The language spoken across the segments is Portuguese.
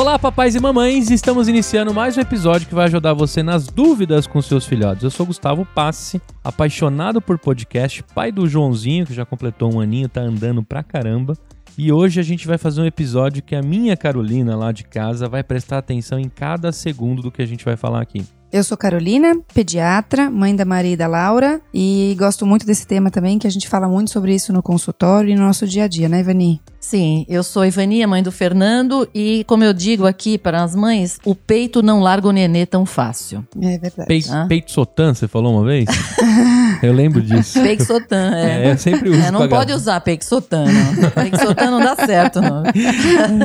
Olá, papais e mamães! Estamos iniciando mais um episódio que vai ajudar você nas dúvidas com seus filhotes. Eu sou Gustavo Passe, apaixonado por podcast, pai do Joãozinho, que já completou um aninho, tá andando pra caramba. E hoje a gente vai fazer um episódio que a minha Carolina lá de casa vai prestar atenção em cada segundo do que a gente vai falar aqui. Eu sou Carolina, pediatra, mãe da Maria e da Laura, e gosto muito desse tema também, que a gente fala muito sobre isso no consultório e no nosso dia a dia, né, Ivani? Sim, eu sou Ivani, a mãe do Fernando, e como eu digo aqui para as mães, o peito não larga o nenê tão fácil. É verdade. Peito, Ah. peito sotã, você falou uma vez? Eu lembro disso. Peixotan, é. É, eu sempre uso É, não pode usar peixotan, não. Peixotan não dá certo, não.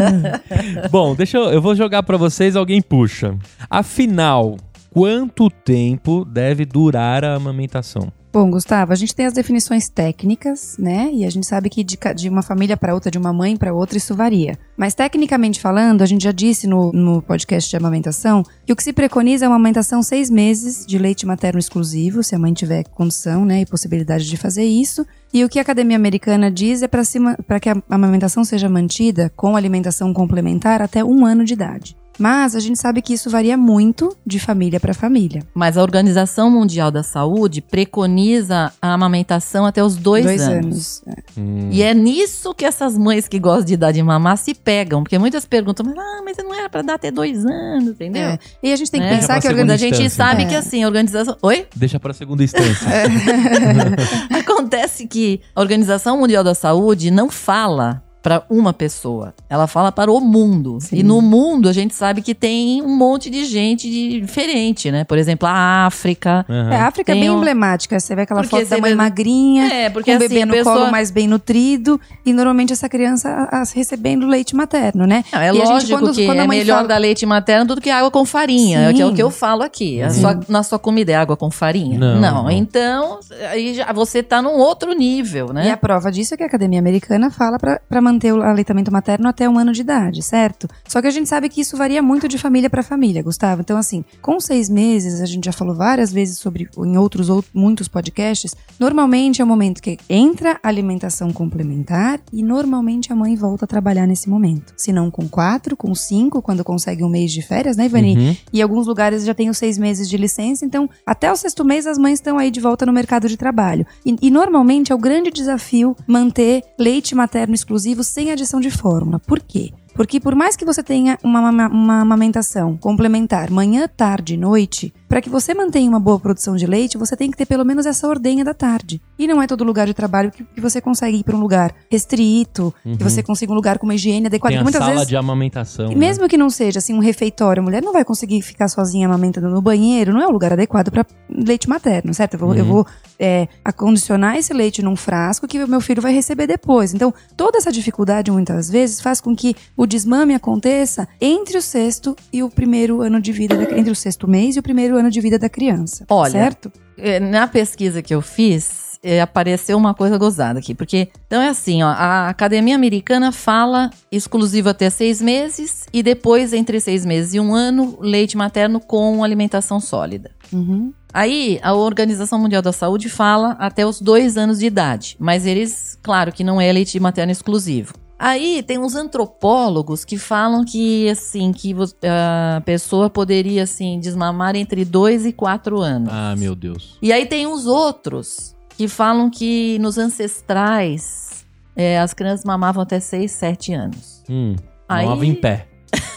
Bom, deixa eu, eu vou jogar pra vocês, alguém puxa. Afinal, quanto tempo deve durar a amamentação? Bom, Gustavo, a gente tem as definições técnicas, né? E a gente sabe que de, de uma família para outra, de uma mãe para outra, isso varia. Mas tecnicamente falando, a gente já disse no, no podcast de amamentação que o que se preconiza é uma amamentação seis meses de leite materno exclusivo, se a mãe tiver condição, né, e possibilidade de fazer isso. E o que a Academia Americana diz é para que a amamentação seja mantida com alimentação complementar até um ano de idade. Mas a gente sabe que isso varia muito de família para família. Mas a Organização Mundial da Saúde preconiza a amamentação até os dois, anos. É. Hum, E é nisso que essas mães que gostam de dar de mamar se pegam. Porque muitas perguntam, mas, ah, mas não era pra dar até dois anos, entendeu? É. E a gente tem que Né? pensar que a A gente instância. sabe É. que assim, a organização. Oi? Deixa pra segunda instância. Acontece que a Organização Mundial da Saúde não fala para uma pessoa, ela fala para o mundo. Sim. E no mundo a gente sabe que tem um monte de gente diferente, né? Por exemplo, a África. Aham. É, a África é bem um- emblemática. Você vê aquela Porque foto da mãe vê- magrinha, É, porque com o assim, bebê no pessoa... colo mais bem nutrido, e normalmente essa criança a- a- recebendo leite materno, né? Não, E é a gente, lógico quando- que quando a é melhor fala- dar leite materno do que água com farinha, Sim. que é o que eu falo aqui. A Uhum. sua- na sua comida é água com farinha? Não, não. Então, aí já, você tá num outro nível, né? E a prova disso é que a Academia Americana fala para manter o aleitamento materno até um ano de idade, certo? Só que a gente sabe que isso varia muito de família para família, Gustavo. Então, assim, com seis meses, a gente já falou várias vezes sobre, em outros, ou- muitos podcasts, normalmente é o momento que entra a alimentação complementar e normalmente a mãe volta a trabalhar nesse momento. Se não com quatro, com cinco, quando consegue um mês de férias, né, Ivani? Uhum. E alguns lugares já têm os seis meses de licença, então até o sexto mês as mães estão aí de volta no mercado de trabalho. E, e normalmente é o grande desafio manter leite materno exclusivo sem adição de fórmula. Por quê? Porque por mais que você tenha uma, uma amamentação complementar manhã, tarde e noite, para que você mantenha uma boa produção de leite, você tem que ter pelo menos essa ordenha da tarde. E não é todo lugar de trabalho que, que você consegue ir para um lugar restrito, Uhum. que você consiga um lugar com uma higiene adequada. Tem a muitas sala vezes de amamentação. e né? mesmo que não seja assim um refeitório, a mulher não vai conseguir ficar sozinha amamentando no banheiro, não é o lugar adequado para leite materno, certo? Eu vou, eu Uhum. vou é, acondicionar esse leite num frasco que o meu filho vai receber depois. Então, toda essa dificuldade, muitas vezes, faz com que o desmame aconteça entre o sexto e o primeiro ano de vida, da, entre o sexto mês e o primeiro ano de vida da criança. Olha, certo? É, Na pesquisa que eu fiz, apareceu uma coisa gozada aqui. Porque, então é assim, ó, a Academia Americana fala exclusivo até seis meses e depois, entre seis meses e um ano, leite materno com alimentação sólida. Uhum. Aí, a Organização Mundial da Saúde fala até os dois anos de idade. Mas eles, claro que não é leite materno exclusivo. Aí tem uns antropólogos que falam que assim que a pessoa poderia assim desmamar entre dois e quatro anos. Ah, meu Deus. E aí tem os outros que falam que nos ancestrais é, as crianças mamavam até 6, 7 anos. Hum, Aí- mamava em pé.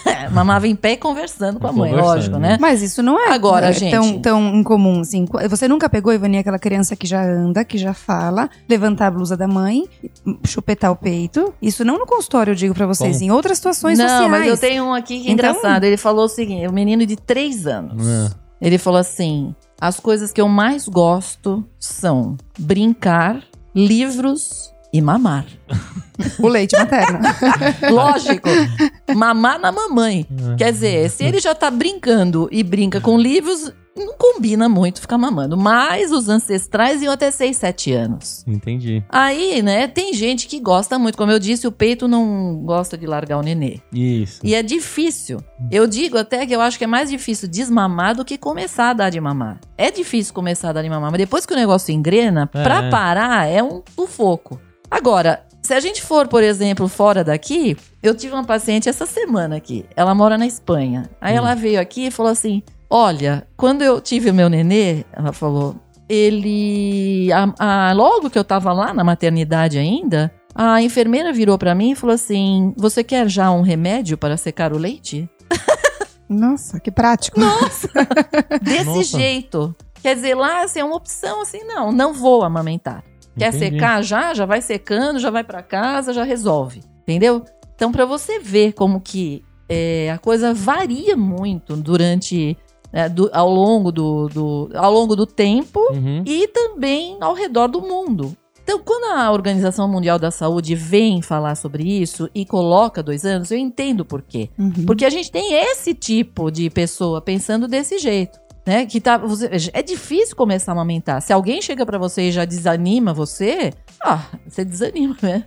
É, mamava em pé e conversando com a mãe, lógico, né? né? Mas isso não é Agora, é, gente- tão, tão incomum assim. Você nunca pegou, Ivani, aquela criança que já anda, que já fala, levantar a blusa da mãe, chupetar o peito? Isso não no consultório, eu digo pra vocês, Como? em outras situações Não, sociais. mas eu tenho um aqui que é Então- engraçado. Ele falou o seguinte: o menino de 3 anos. Ah. Ele falou assim: as coisas que eu mais gosto são brincar, livros e mamar. O leite materno. Lógico, mamar na mamãe. Quer dizer, se ele já tá brincando e brinca com livros, não combina muito ficar mamando. Mas os ancestrais iam até 6, 7 anos. Entendi. Aí, né, tem gente que gosta muito. Como eu disse, o peito não gosta de largar o nenê. Isso. E é difícil. Eu digo até que eu acho que é mais difícil desmamar do que começar a dar de mamar. É difícil começar a dar de mamar, mas depois que o negócio engrena, É. pra parar é um sufoco. Agora, se a gente for, por exemplo, fora daqui, eu tive uma paciente essa semana aqui. Ela mora na Espanha. Aí Hum. ela veio aqui e falou assim: Olha, quando eu tive o meu nenê, ela falou, ele. a- a- logo que eu tava lá na maternidade ainda, a enfermeira virou pra mim e falou assim: Você quer já um remédio para secar o leite? Nossa, que prático. Desse Nossa. jeito. Quer dizer, lá assim, é uma opção assim, não, não vou amamentar. Quer Entendi. secar já? Já vai secando, já vai pra casa, já resolve. Entendeu? Então, pra você ver como que é, a coisa varia muito durante. É, do- ao, longo do, do- ao longo do tempo Uhum. e também ao redor do mundo. Então, quando a Organização Mundial da Saúde vem falar sobre isso e coloca dois anos, eu entendo por quê. Uhum. Porque a gente tem esse tipo de pessoa pensando desse jeito. Né? Que tá, você- é difícil começar a amamentar. Se alguém chega pra você e já desanima você, ah, você desanima, né?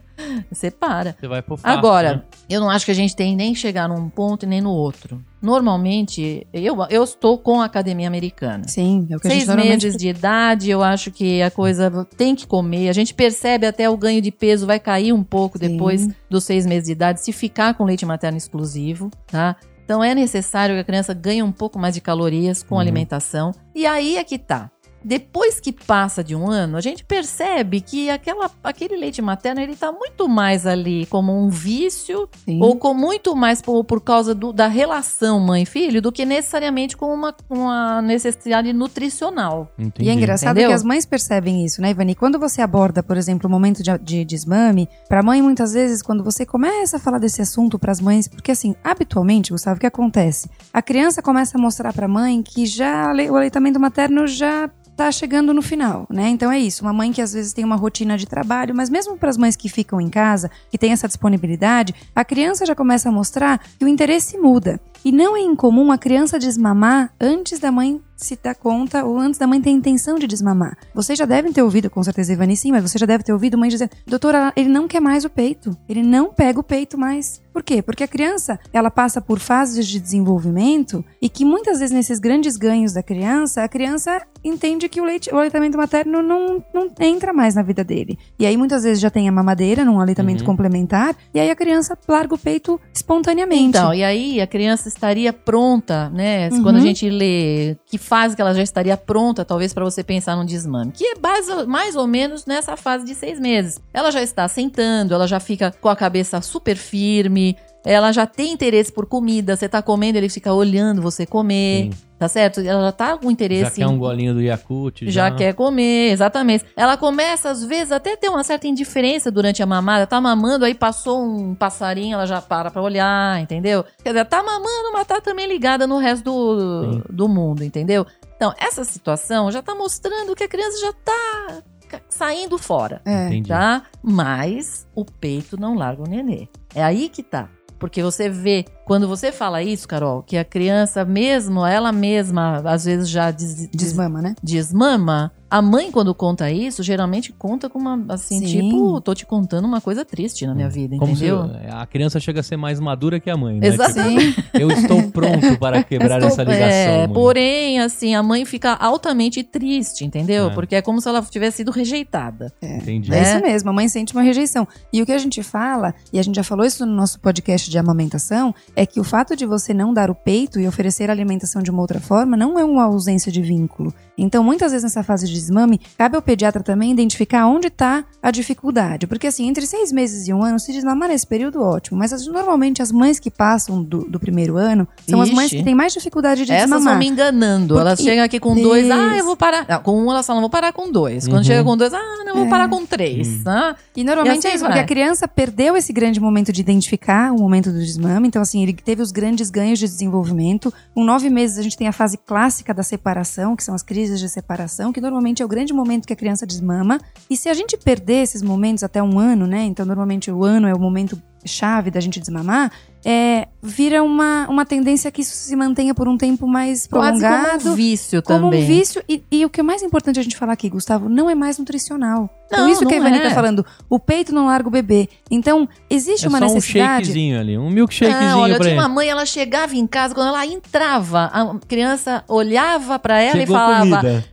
Você para. Você vai pro fácil, Agora, né? eu não acho que a gente tem nem chegar num ponto e nem no outro. Normalmente, eu, eu estou com a academia americana. Sim, é o que a Seis gente normalmente... meses de idade, eu acho que a coisa tem que comer. A gente percebe até o ganho de peso vai cair um pouco Sim. depois dos seis meses de idade, se ficar com leite materno exclusivo, tá? Então é necessário que a criança ganhe um pouco mais de calorias com Uhum. alimentação. E aí é que tá. Depois que passa de um ano, a gente percebe que aquela, aquele leite materno ele tá muito mais ali como um vício Sim. ou com muito mais por, por causa do- da relação mãe-filho do que necessariamente com uma, uma necessidade nutricional. Entendi. E é engraçado Entendeu? que as mães percebem isso, né, Ivani? Quando você aborda, por exemplo, o momento de, de desmame, pra mãe, muitas vezes, quando você começa a falar desse assunto pras mães, porque assim, habitualmente, Gustavo, o que acontece? A criança começa a mostrar pra mãe que já o aleitamento materno já tá chegando no final, né? Então é isso, uma mãe que às vezes tem uma rotina de trabalho, mas mesmo para as mães que ficam em casa, que tem essa disponibilidade, a criança já começa a mostrar que o interesse muda. E não é incomum a criança desmamar antes da mãe se dar conta ou antes da mãe ter intenção de desmamar. Vocês já devem ter ouvido, com certeza, Ivani, sim, mas você já deve ter ouvido mãe dizer: Doutora, ele não quer mais o peito. Ele não pega o peito mais. Por quê? Porque a criança, ela passa por fases de desenvolvimento e que muitas vezes nesses grandes ganhos da criança, a criança entende que o, leite, o aleitamento materno não, não entra mais na vida dele. E aí muitas vezes já tem a mamadeira num aleitamento Uhum. complementar e aí a criança larga o peito espontaneamente. Então, e aí a criança estaria pronta, né? Uhum. Quando a gente lê que fase que ela já estaria pronta, talvez para você pensar num desmame, que é mais, mais ou menos nessa fase de seis meses. Ela já está sentando, ela já fica com a cabeça super firme, ela já tem interesse por comida. Você tá comendo, ele fica olhando você comer, Sim. Tá certo? Ela já tá com interesse Já quer um golinho do Yakult. já quer comer, exatamente. Ela começa, às vezes, até ter uma certa indiferença durante a mamada. Tá mamando, aí passou um passarinho, ela já para pra olhar, entendeu? Quer dizer, tá mamando, mas tá também ligada no resto do, Sim. do mundo, entendeu? Então, essa situação já tá mostrando que a criança já tá saindo fora, É. Entendi. tá? Mas o peito não larga o nenê. É aí que tá. Porque você vê, quando você fala isso, Carol, que a criança mesmo, ela mesma, às vezes já des- des- Desmama, né? desmama, a mãe, quando conta isso, geralmente conta com uma, assim, Sim. tipo, tô te contando uma coisa triste na minha vida, Como se entendeu? a criança chega a ser mais madura que a mãe, né? Exatamente. Tipo, eu estou pronto para quebrar Estou- essa ligação. é, mãe. porém, assim, a mãe fica altamente triste, entendeu? É. Porque é como se ela tivesse sido rejeitada. Entendi. É né? isso mesmo, a mãe sente uma rejeição. E o que a gente fala, e a gente já falou isso no nosso podcast de amamentação, é que o fato de você não dar o peito e oferecer a alimentação de uma outra forma não é uma ausência de vínculo. Então, muitas vezes nessa fase de desmame, cabe ao pediatra também identificar onde está a dificuldade. Porque assim, entre seis meses e um ano, se desmamar nesse período, ótimo. Mas as- normalmente as mães que passam do, do primeiro ano são as mães Ixi. que têm mais dificuldade de Essas desmamar. vão me enganando. Porque- Elas chegam aqui com dois, ah, eu Isso. vou parar. Não, com um, elas falam, vou parar com dois. Quando Uhum. chega com dois, ah, não, eu vou É. parar com três. Uhum. Ah, E normalmente E assim é isso, porque a criança perdeu esse grande momento de identificar o momento do desmame. Então, assim, ele teve os grandes ganhos de desenvolvimento. Com nove meses, a gente tem a fase clássica da separação, que são as crises de separação, que normalmente é o grande momento que a criança desmama. E se a gente perder esses momentos até um ano, né? Então, normalmente o ano é o momento chave da gente desmamar. É, vira uma, uma tendência que isso se mantenha por um tempo mais Quase prolongado. como um vício como também. um vício. E, e o que é mais importante a gente falar aqui, Gustavo, não é mais nutricional. então, Não, isso que a não Ivani é. tá falando, o peito não larga o bebê. Então, existe É uma só um necessidade. shakezinho ali, um milkshakezinho Não, olha, eu pra tinha ele. uma mãe, ela chegava em casa, quando ela entrava, a criança olhava pra ela Chegou e falava: comida.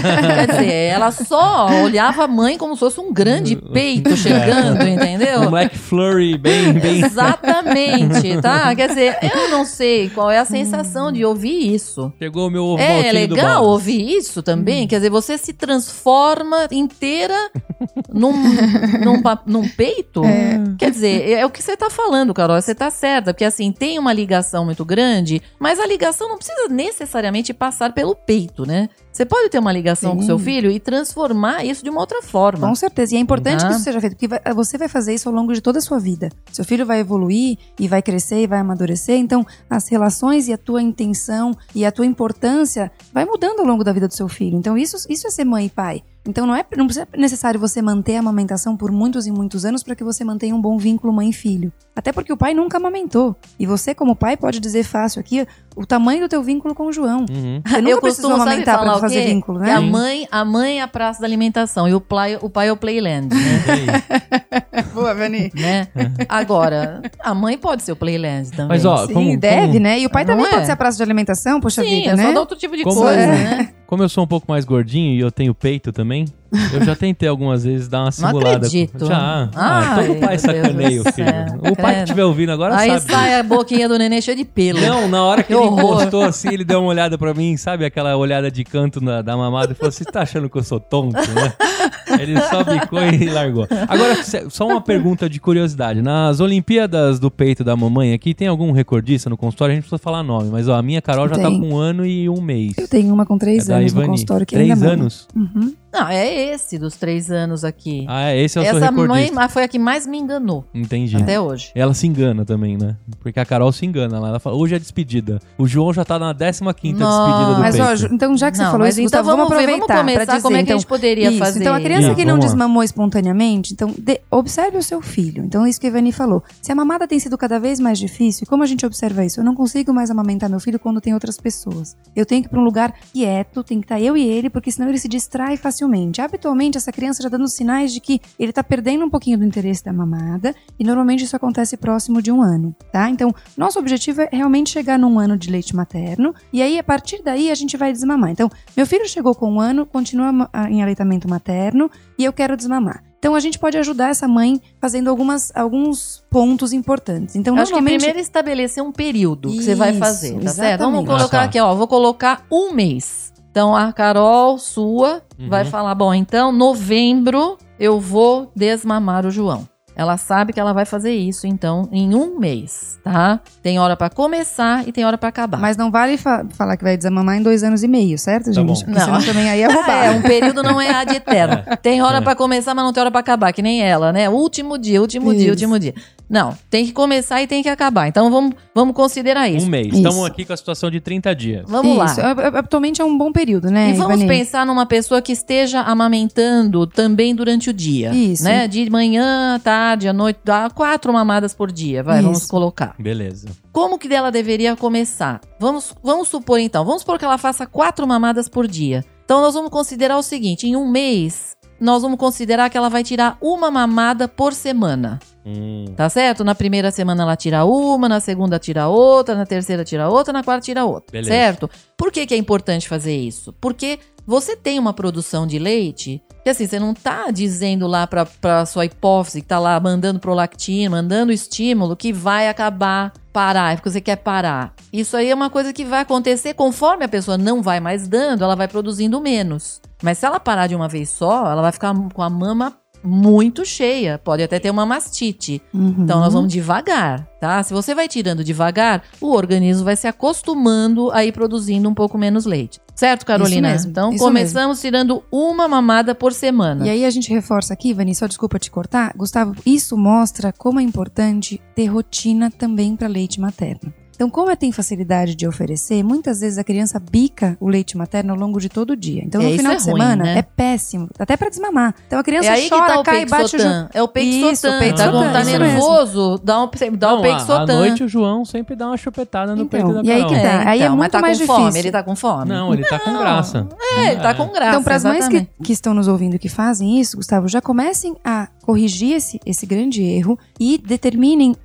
Quer dizer, ela só olhava a mãe como se fosse um grande peito chegando, Um entendeu? McFlurry bem, bem... Exatamente, tá? Quer dizer, eu não sei qual é a sensação de ouvir isso. Chegou o meu ovo É legal ouvir isso também. Quer dizer, você se transforma inteira num, num, num peito. Quer dizer, é o que você tá falando, Carol. Você tá certa. Porque assim, tem uma ligação muito grande, mas a ligação não precisa necessariamente passar pelo peito, né? Você pode ter uma ligação com Sim. seu filho e transformar isso de uma outra forma. Com certeza. E é importante Tá. que isso seja feito, porque você vai fazer isso ao longo de toda a sua vida. Seu filho vai evoluir e vai crescer e vai amadurecer. Então, as relações e a tua intenção e a tua importância vai mudando ao longo da vida do seu filho. Então, isso, isso é ser mãe e pai. Então, não é não precisa necessário você manter a amamentação por muitos e muitos anos para que você mantenha um bom vínculo mãe e filho. Até porque o pai nunca amamentou. E você, como pai, pode dizer fácil aqui o tamanho do teu vínculo com o João. Uhum. Você nunca eu costumo amamentar para fazer vínculo, Que a né? mãe, a mãe é a praça da alimentação e o pai, o pai é o playland, né? Boa, Vani. né? Agora, a mãe pode ser o playland também. Mas ó, Sim, como, deve, como, né? E o pai Não também é? pode ser a praça de alimentação, poxa Sim, vida, é né? só dar outro tipo de Como coisa, é? né? Como eu sou um pouco mais gordinho e eu tenho peito também, eu já tentei algumas vezes dar uma Não simulada. acredito. Já. Ah, Ai, todo pai sacaneia o filho. céu, O pai que estiver ouvindo agora Aí sabe. sai a boquinha do neném cheia de pelo. Não, na hora que, Que ele encostou assim, ele deu uma olhada pra mim, sabe aquela olhada de canto na- da mamada e falou: Você tá achando que eu sou tonto, né? Ele só bicou e largou. Agora, só uma pergunta de curiosidade. Nas Olimpíadas do peito da mamãe aqui, tem algum recordista no consultório? A gente precisa falar nome, mas ó, a minha Carol já tá Tem. com um ano e um mês. Eu tenho uma com três É anos no consultório que Três ainda mama. anos? Uhum. Não, é esse dos três anos aqui. Ah, é, esse é o seu Essa mãe recordista. mas foi a que mais me enganou Entendi. até hoje. Ela se engana também, né? Porque a Carol se engana lá. Ela fala, hoje é despedida. O João já tá na 15 quinta Nossa. despedida do Mas, ó, Ju- então já que você Não, falou mas isso, então Gustavo, vamos vamos ver, aproveitar pra começar dizer, como é que a então, gente poderia isso, fazer Então, a criança isso. que não Vamos lá. desmamou espontaneamente, então, de- observe o seu filho. Então, isso que a Ivani falou. Se a mamada tem sido cada vez mais difícil, como a gente observa isso? Eu não consigo mais amamentar meu filho quando tem outras pessoas. Eu tenho que ir pra um lugar quieto, tem que estar eu e ele, porque senão ele se distrai facilmente. Habitualmente, essa criança já dando sinais de que ele tá perdendo um pouquinho do interesse da mamada, e normalmente isso acontece próximo de um ano, tá? Então, nosso objetivo é realmente chegar num ano de leite materno, e aí, a partir daí, a gente vai desmamar. Então, meu filho chegou com um ano, continua ah, em aleitamento materno, e eu quero desmamar. Então, a gente pode ajudar essa mãe fazendo algumas, alguns pontos importantes. Então, Eu Acho que primeiro estabelecer um período que você vai Isso, fazer, tá certo? exatamente. Vamos colocar Ah, tá. aqui, ó. Vou colocar um mês. Então a Carol, sua, Uhum. vai falar: bom, então novembro eu vou desmamar o João. Ela sabe que ela vai fazer isso, então, em um mês, tá? Tem hora pra começar e tem hora pra acabar. Mas não vale fa- falar que vai desmamar em dois anos e meio, certo, Tá gente? bom. Porque Não. senão também aí é roubar. É, um período não é ad eterno. Tem hora É. pra começar, mas não tem hora pra acabar, que nem ela, né? Último dia, último dia, Isso. último dia. Não, tem que começar e tem que acabar. Então vamos, vamos considerar isso. Um mês. Isso. Estamos aqui com a situação de 30 dias. Vamos Isso, lá. é- é- atualmente é um bom período, né, E vamos pensar numa pessoa que esteja amamentando também durante o dia. Isso. Né? De manhã, à tarde, à noite, dá quatro mamadas por dia, vai, vamos Isso. colocar. Beleza. Como que ela deveria começar? Vamos, vamos supor então, vamos supor que ela faça quatro mamadas por dia. Então nós vamos considerar o seguinte: em um mês, nós vamos considerar que ela vai tirar uma mamada por semana. Hum. Tá certo? Na primeira semana ela tira uma, na segunda tira outra, na terceira tira outra, na quarta tira outra. Beleza. Certo? Por que, que é importante fazer isso? Porque você tem uma produção de leite que assim, você não tá dizendo lá pra, pra sua hipófise que tá lá mandando prolactina, mandando estímulo que vai acabar, parar, é porque você quer parar. Isso aí é uma coisa que vai acontecer conforme a pessoa não vai mais dando, ela vai produzindo menos. Mas se ela parar de uma vez só, ela vai ficar com a mama muito cheia, pode até ter uma mastite. Uhum. Então nós vamos devagar, tá? Se você vai tirando devagar, o organismo vai se acostumando a ir produzindo um pouco menos leite. Certo, Carolina? Mesmo, então começamos tirando uma mamada por semana. E aí a gente reforça aqui, Vani, só desculpa te cortar. Gustavo, isso mostra como é importante ter rotina também para leite materno. Então, como ela tem facilidade de oferecer, muitas vezes a criança bica o leite materno ao longo de todo o dia. Então, É, no final é de ruim, semana, né? é péssimo. Até pra desmamar. Então, a criança É aí chora, que tá cai e bate o joelho. Peixotan. É o peito Isso, sotan. peito Tá, sotan, tá nervoso, dá, um, dá Não, peito à- noite o João sempre dá uma chupetada no Então, peito da e aí Carol. que tá. Aí é mas muito tá mais com fome, difícil. ele tá com fome. Não, ele tá com graça. É, ele tá com graça. Então, para as mães que, que estão nos ouvindo que fazem isso, Gustavo, já comecem a corrigir esse, esse grande erro e determinem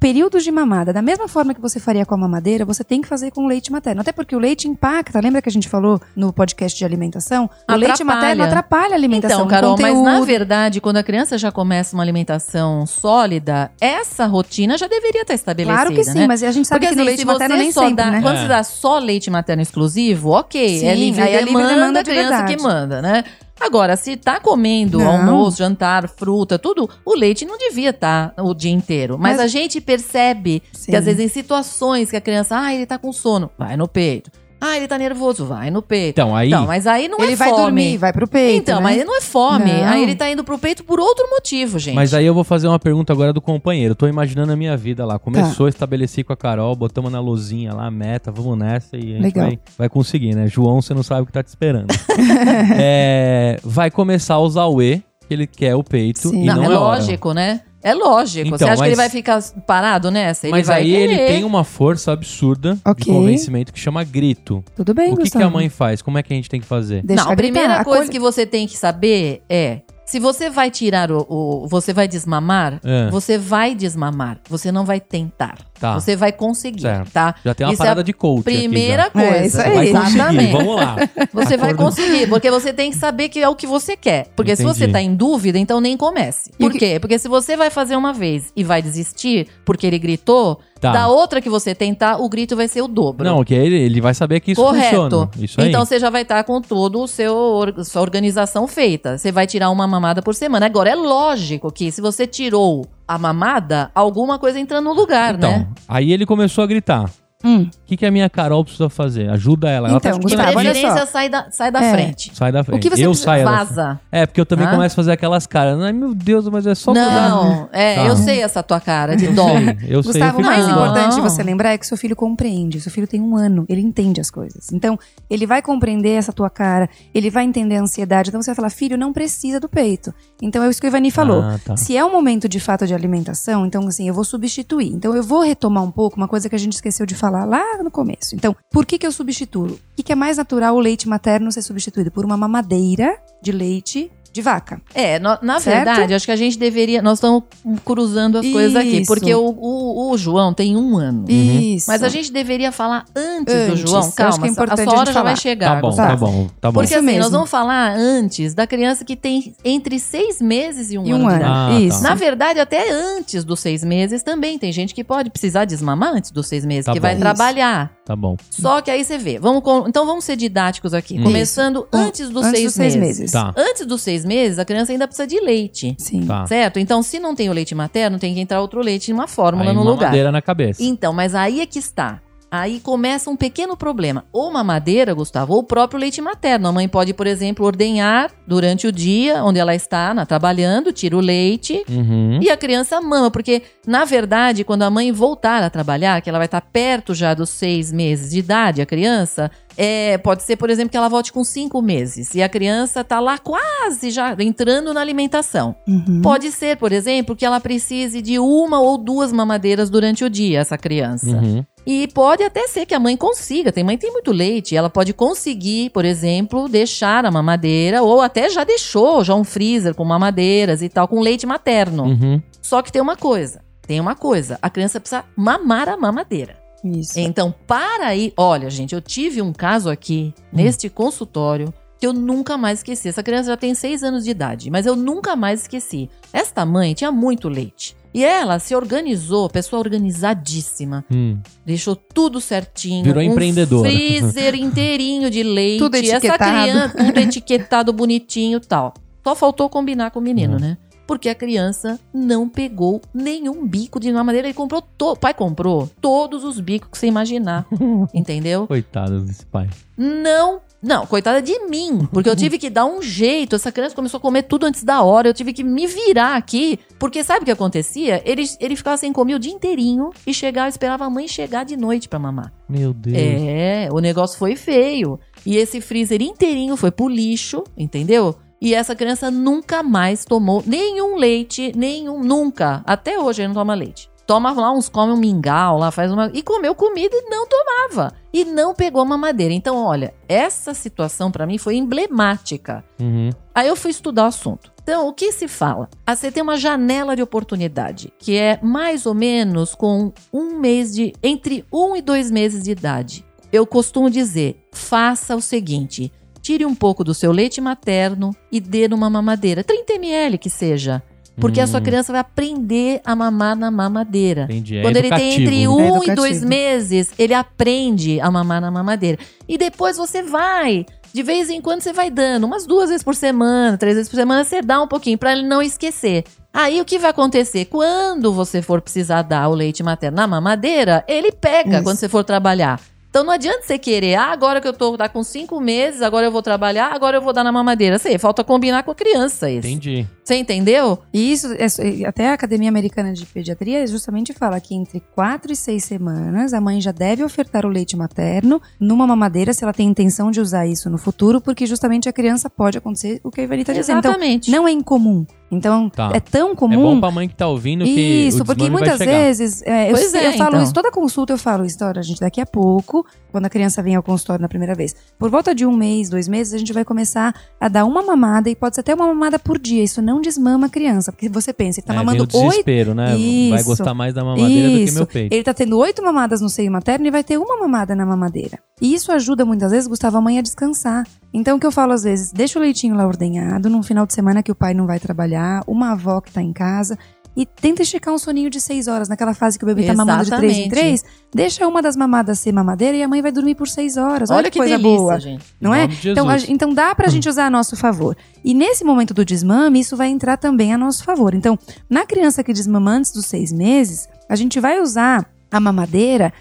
períodos de mamada. Da mesma forma que você faria com a mamadeira, você tem que fazer com o leite materno. Até porque o leite impacta. Lembra que a gente falou no podcast de alimentação? O leite materno atrapalha a alimentação. Então, Carol, mas na conteúdo. verdade, quando a criança já começa uma alimentação sólida, essa rotina já deveria estar estabelecida, Claro que sim, né? mas a gente sabe Porque que no assim, leite se materno você nem só sempre, dá, né? Quando É. você dá só leite materno exclusivo, ok. Sim, é livre aí é livre demanda, demanda da de criança verdade. que manda, né? Agora, se tá comendo Não. almoço, jantar, fruta, tudo, o leite não devia estar o dia inteiro. Mas, Mas- a gente percebe Sim. que às vezes em situações que a criança, ah, ele tá com sono, vai no peito. Ah, ele tá nervoso, vai no peito. Então, aí. Então, mas aí não Ele é vai fome. dormir, vai pro peito. Então, né? mas ele não é fome. Não. Aí ele tá indo pro peito por outro motivo, gente. Mas aí eu vou fazer uma pergunta agora do companheiro. Tô imaginando a minha vida lá. Começou, Tá. estabeleci com a Carol, botamos na luzinha lá, meta, vamos nessa e a gente Legal. vai, vai conseguir, né? João, você não sabe o que tá te esperando. É, vai começar a usar o E, que ele quer o peito, Sim. e não, não, é, é hora. lógico, né? É lógico. Então, Você acha que ele mas- vai ficar parado nessa? Ele Mas vai aí ele querer. tem uma força absurda de Ok. convencimento que chama grito. Tudo bem, o que, que a mãe faz? Como é que a gente tem que fazer? Deixa não, a ela gritar, primeira coisa acolhe- que você tem que saber é. Se você vai tirar o. o- você vai desmamar, É. você vai desmamar. Você não vai tentar. Tá. Você vai conseguir, Certo. tá? Já tem uma Isso é parada de coach Primeira aqui já. coisa. É, isso Você vai aí. Exatamente. vamos lá. Você vai Acordou. conseguir, porque você tem que saber que é o que você quer. Porque se Entendi. você tá em dúvida, então nem comece. E o Por que- quê? Porque se você vai fazer uma vez e vai desistir porque ele gritou, Tá. da outra que você tentar, o grito vai ser o dobro. Não, que ele, ele vai saber que isso Correto. funciona. Isso aí. Então você já vai estar com todo o seu sua organização feita. Você vai tirar uma mamada por semana. Agora é lógico que se você tirou a mamada, alguma coisa entra no lugar, Então, né? aí ele começou a gritar. Hum, O que, que a minha Carol precisa fazer? Ajuda ela. ela Então, tá De Gustavo, olha só. sai da, sai da É. frente. Sai da frente. que você eu precisa- saio Vaza. É, porque eu também. Hã? começo a fazer aquelas caras. Ai, meu Deus, mas é só cuidar. Não, é, Tá. eu sei essa tua cara de dó. Eu sei, eu sei. Gustavo, o mais Não. importante de você lembrar é que seu filho compreende. Seu filho tem um ano, ele entende as coisas. Então, ele vai compreender essa tua cara, ele vai entender a ansiedade. Então, você vai falar, filho, não precisa do peito. Então, é isso que o Ivani falou. Ah, tá. Se é um momento de fato de alimentação, então, assim, eu vou substituir. Então, eu vou retomar um pouco uma coisa que a gente esqueceu de falar lá no começo. Então, por que, que eu substituo? O que, que é mais natural o leite materno ser substituído? Por uma mamadeira de leite de vaca. É, no- na Certo? verdade, acho que a gente deveria. Nós estamos cruzando as coisas aqui. Isso. Porque o, o, o João tem um ano. Isso. Mas a gente deveria falar antes, Antes. do João. Acho Calma, que é importante a sua hora gente já vai chegar. Tá bom, Gustavo. tá bom, tá bom. Porque Isso assim, nós vamos falar antes da criança que tem entre seis meses e um E ano um de ano. idade. Ah, tá. Isso. Na verdade, até antes dos seis meses também. Tem gente que pode precisar desmamar antes dos seis meses, Tá que bom. vai Isso. trabalhar. Tá bom. Só que aí você vê. Vamos com- então vamos ser didáticos aqui. Hum. Começando antes dos, Antes seis, dos seis meses. meses. Tá, Antes dos seis meses, a criança ainda precisa de leite. Sim. tá. Certo? Então, se não tem o leite materno, tem que entrar outro leite numa fórmula Aí no uma lugar. madeira na cabeça. Então, mas aí é que está. Aí começa um pequeno problema. Ou mamadeira, Gustavo, ou o próprio leite materno. A mãe pode, por exemplo, ordenhar durante o dia, onde ela está na, trabalhando, tira o leite Uhum. e a criança mama. Porque, na verdade, quando a mãe voltar a trabalhar, que ela vai estar perto já dos seis meses de idade, a criança, é, pode ser, por exemplo, que ela volte com cinco meses. E a criança está lá quase já entrando na alimentação. Uhum. Pode ser, por exemplo, que ela precise de uma ou duas mamadeiras durante o dia, essa criança. Uhum. E pode até ser que a mãe consiga. Tem mãe que tem muito leite. Ela pode conseguir, por exemplo, deixar a mamadeira, ou até já deixou já um freezer com mamadeiras e tal, com leite materno. Uhum. Só que tem uma coisa. Tem uma coisa. A criança precisa mamar a mamadeira. Isso. Então, para aí. Olha, gente, eu tive um caso aqui, neste consultório, que eu nunca mais esqueci. Essa criança já tem seis anos de idade, mas eu nunca mais esqueci. Esta mãe tinha muito leite. E ela se organizou, pessoa organizadíssima. Hum. Deixou tudo certinho. Virou um empreendedora. freezer inteirinho de leite. Tudo Essa etiquetado. criança, tudo etiquetado bonitinho e tal. Só faltou combinar com o menino, Uhum. né? Porque a criança não pegou nenhum bico de mamadeira. Ele comprou, to... o pai comprou todos os bicos que você imaginar. entendeu? Coitado desse pai. Não Não, coitada de mim, porque eu tive que dar um jeito. Essa criança começou a comer tudo antes da hora. Eu tive que me virar aqui. Porque sabe o que acontecia? Ele, ele ficava sem comer o dia inteirinho e chegava, esperava a mãe chegar de noite pra mamar. Meu Deus. É, o negócio foi feio. E esse freezer inteirinho foi pro lixo, entendeu? E essa criança nunca mais tomou nenhum leite, nenhum, nunca. Até hoje ele não toma leite. Toma lá uns, come um mingau lá, faz uma. E comeu comida e não tomava. E não pegou mamadeira. Então, olha, essa situação pra mim foi emblemática. Uhum. Aí eu fui estudar o assunto. Então, o que se fala? Ah, você tem uma janela de oportunidade, que é mais ou menos com um mês de. entre um e dois meses de idade. Eu costumo dizer: faça o seguinte. Tire um pouco do seu leite materno e dê numa mamadeira, 30 ml que seja. Porque a sua Hum. criança vai aprender a mamar na mamadeira. Entendi. É Quando ele tem educativo. entre É um e educativo. dois meses, ele aprende a mamar na mamadeira. E depois você vai. De vez em quando você vai dando, umas duas vezes por semana, três vezes por semana, você dá um pouquinho pra ele não esquecer. Aí o que vai acontecer? Quando você for precisar dar o leite materno na mamadeira, ele pega Isso. quando você for trabalhar. Então não adianta você querer, ah, agora que eu tô tá com cinco meses, agora eu vou trabalhar, agora eu vou dar na mamadeira. Sei, falta combinar com a criança isso. Entendi. Você entendeu? E isso, é- até a Academia Americana de Pediatria justamente fala que entre 4 e 6 semanas a mãe já deve ofertar o leite materno numa mamadeira se ela tem intenção de usar isso no futuro, porque justamente a criança pode acontecer o que a Ivani está dizendo. Então, Exatamente. não é incomum. Então, Tá. é tão É comum. bom pra mãe que tá ouvindo que Isso, o porque desmame vai muitas chegar. vezes, é, eu, é, eu falo então. isso, toda consulta eu falo isso, olha, gente, daqui a pouco, quando a criança vem ao consultório na primeira vez, por volta de um mês, dois meses, a gente vai começar a dar uma mamada, e pode ser até uma mamada por dia, isso não desmama a criança, porque você pensa, ele tá é, vem mamando o oito desespero, né? Vai Isso. gostar mais da mamadeira do que Isso. meu peito. Ele tá tendo oito mamadas no seio materno e vai ter uma mamada na mamadeira. E isso ajuda muitas vezes, Gustavo, a mãe a descansar. Então, o que eu falo às vezes, deixa o leitinho lá ordenhado, num final de semana que o pai não vai trabalhar, uma avó que tá em casa, e tenta esticar um soninho de seis horas, naquela fase que o bebê tá mamando de três em Exatamente. três, deixa uma das mamadas ser mamadeira e a mãe vai dormir por seis horas. Olha, Olha que coisa delícia, boa. gente. Não é? Então, a- então dá pra gente usar a nosso favor. E nesse momento do desmame, isso vai entrar também a nosso favor. Então, na criança que desmama antes dos seis meses, a gente vai usar a mamadeira.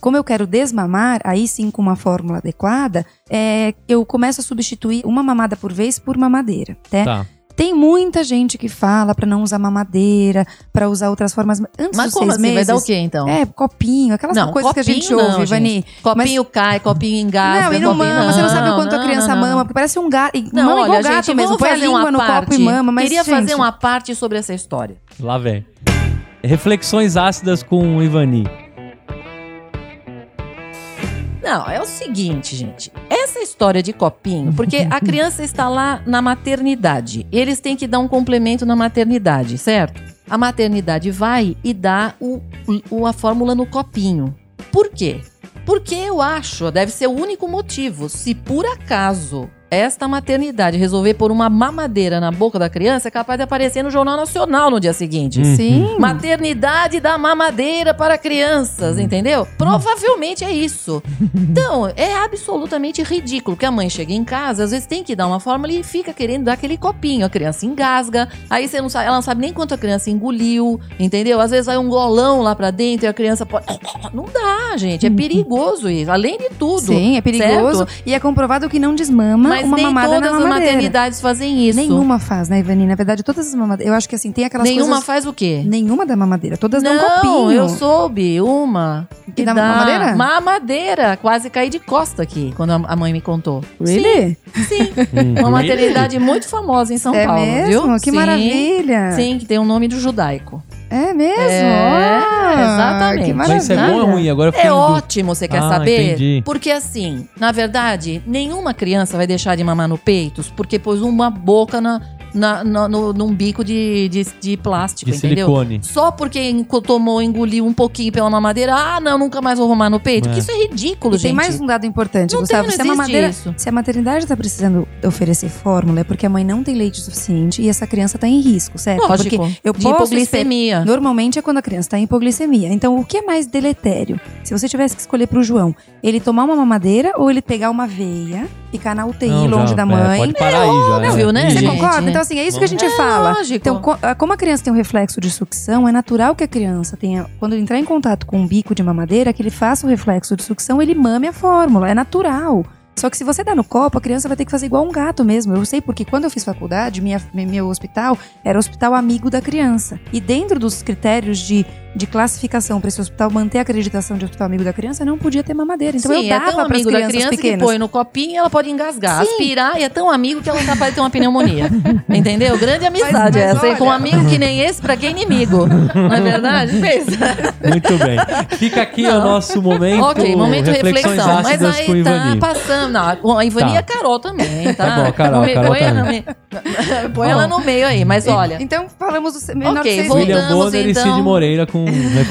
Como eu quero desmamar, aí sim com uma fórmula adequada, é, eu começo a substituir uma mamada por vez por mamadeira, né? Tá. Tem muita gente que fala pra não usar mamadeira, pra usar outras formas. Antes Mas dos como seis assim? meses, Vai dar o quê, então? É, copinho, aquelas Não, coisas que a gente copinho ouve, não, Vani. Copinho cai, copinho engasga. Não, e não mama, você não sabe o quanto a não, criança não, não. mama, porque parece um gato. Não, mama igual olha, gato gente, mesmo, vamos põe a língua no parte. copo e mama, mas Queria gente, fazer uma parte sobre essa história. Lá vem. Reflexões ácidas com o Ivani. Não, é o seguinte, gente. Essa história de copinho, porque a criança está lá na maternidade. Eles têm que dar um complemento na maternidade, certo? A maternidade vai e dá o, o- a fórmula no copinho. Por quê? Porque eu acho, deve ser o único motivo. Se por acaso esta maternidade resolver pôr uma mamadeira na boca da criança, é capaz de aparecer no Jornal Nacional no dia seguinte. Hum. Sim. Maternidade da mamadeira para crianças, entendeu? Provavelmente é isso. Então, é absolutamente ridículo que a mãe chega em casa, às vezes tem que dar uma fórmula e fica querendo dar aquele copinho. A criança engasga, aí você não sabe, ela não sabe nem quanto a criança engoliu, entendeu? Às vezes vai um golão lá pra dentro e a criança pode. Não dá, gente. É perigoso isso. Além de tudo. Sim, é perigoso. certo? E é comprovado que não desmama Mas uma nem mamada todas na as maternidades fazem isso. Nenhuma faz, né, Ivani? Na verdade, todas as mamadeiras. Eu acho que assim, tem aquelas Nenhuma coisas. faz o quê? Nenhuma da mamadeira. Todas dão Não, copinho. eu soube uma. Que dá mamadeira? Mamadeira. Quase caí de costa aqui, quando a mãe me contou. Really? Sim, Hum, uma maternidade muito famosa em São é Paulo, mesmo? viu? Que Sim. maravilha. Sim, que tem um nome do judaico. É mesmo? É, Ah, exatamente. Que Mas isso é bom ou ruim? Agora É ótimo, você quer Ah, saber? entendi. Porque assim, na verdade, nenhuma criança vai deixar de mamar no peito porque pôs uma boca na, na, na- no, num bico de, de, de plástico, De entendeu? silicone. Só porque tomou, engoliu um pouquinho pela mamadeira, ah, não, nunca mais vou mamar no peito. É. Porque isso é ridículo, E gente. tem mais um dado importante, Não Gustavo. tem, não se, a existe mamadeira, isso. se a maternidade está precisando oferecer fórmula, é porque a mãe não tem leite suficiente e essa criança está em risco, certo? Lógico, Porque eu de posso hipoglicemia. Normalmente é quando a criança está em hipoglicemia. Então, o que é mais deletério? Se você tivesse que escolher para o João, ele tomar uma mamadeira ou ele pegar uma veia, ficar na UTI Não, longe já, da é, mãe? pode parar aí já. óbvio, é. né, Você gente? concorda? Então, assim, é isso que a gente É fala. lógico. Então, ah, como a criança tem um reflexo de sucção, é natural que a criança tenha, quando entrar em contato com um bico de mamadeira, que ele faça o reflexo de sucção, ele mame a fórmula. É natural. Só que se você dá no copo, a criança vai ter que fazer igual um gato mesmo. Eu sei porque quando eu fiz faculdade, minha, meu hospital era o hospital amigo da criança. E dentro dos critérios de de classificação para esse hospital manter a acreditação de hospital amigo da criança, não podia ter mamadeira. Então Sim, eu é dava tão para amigo da crianças criança pequenas. que põe no copinho e ela pode engasgar, Sim. aspirar, e é tão amigo que ela é capaz de ter uma pneumonia. Entendeu? Grande amizade mas essa. E com um olha- amigo que nem esse, pra que inimigo? Não é verdade? Pensa. Muito bem. Fica aqui o nosso momento. ok, momento reflexão. Mas aí tá Ivani. passando. Não, a Ivani Tá. e a Carol também, tá? Tá bom, Carol, Põe- Carol põe ela meio- Põe ela no meio aí, mas olha. Então falamos do menor Ok, seis voltamos. William Bonner e então. Cid Moreira com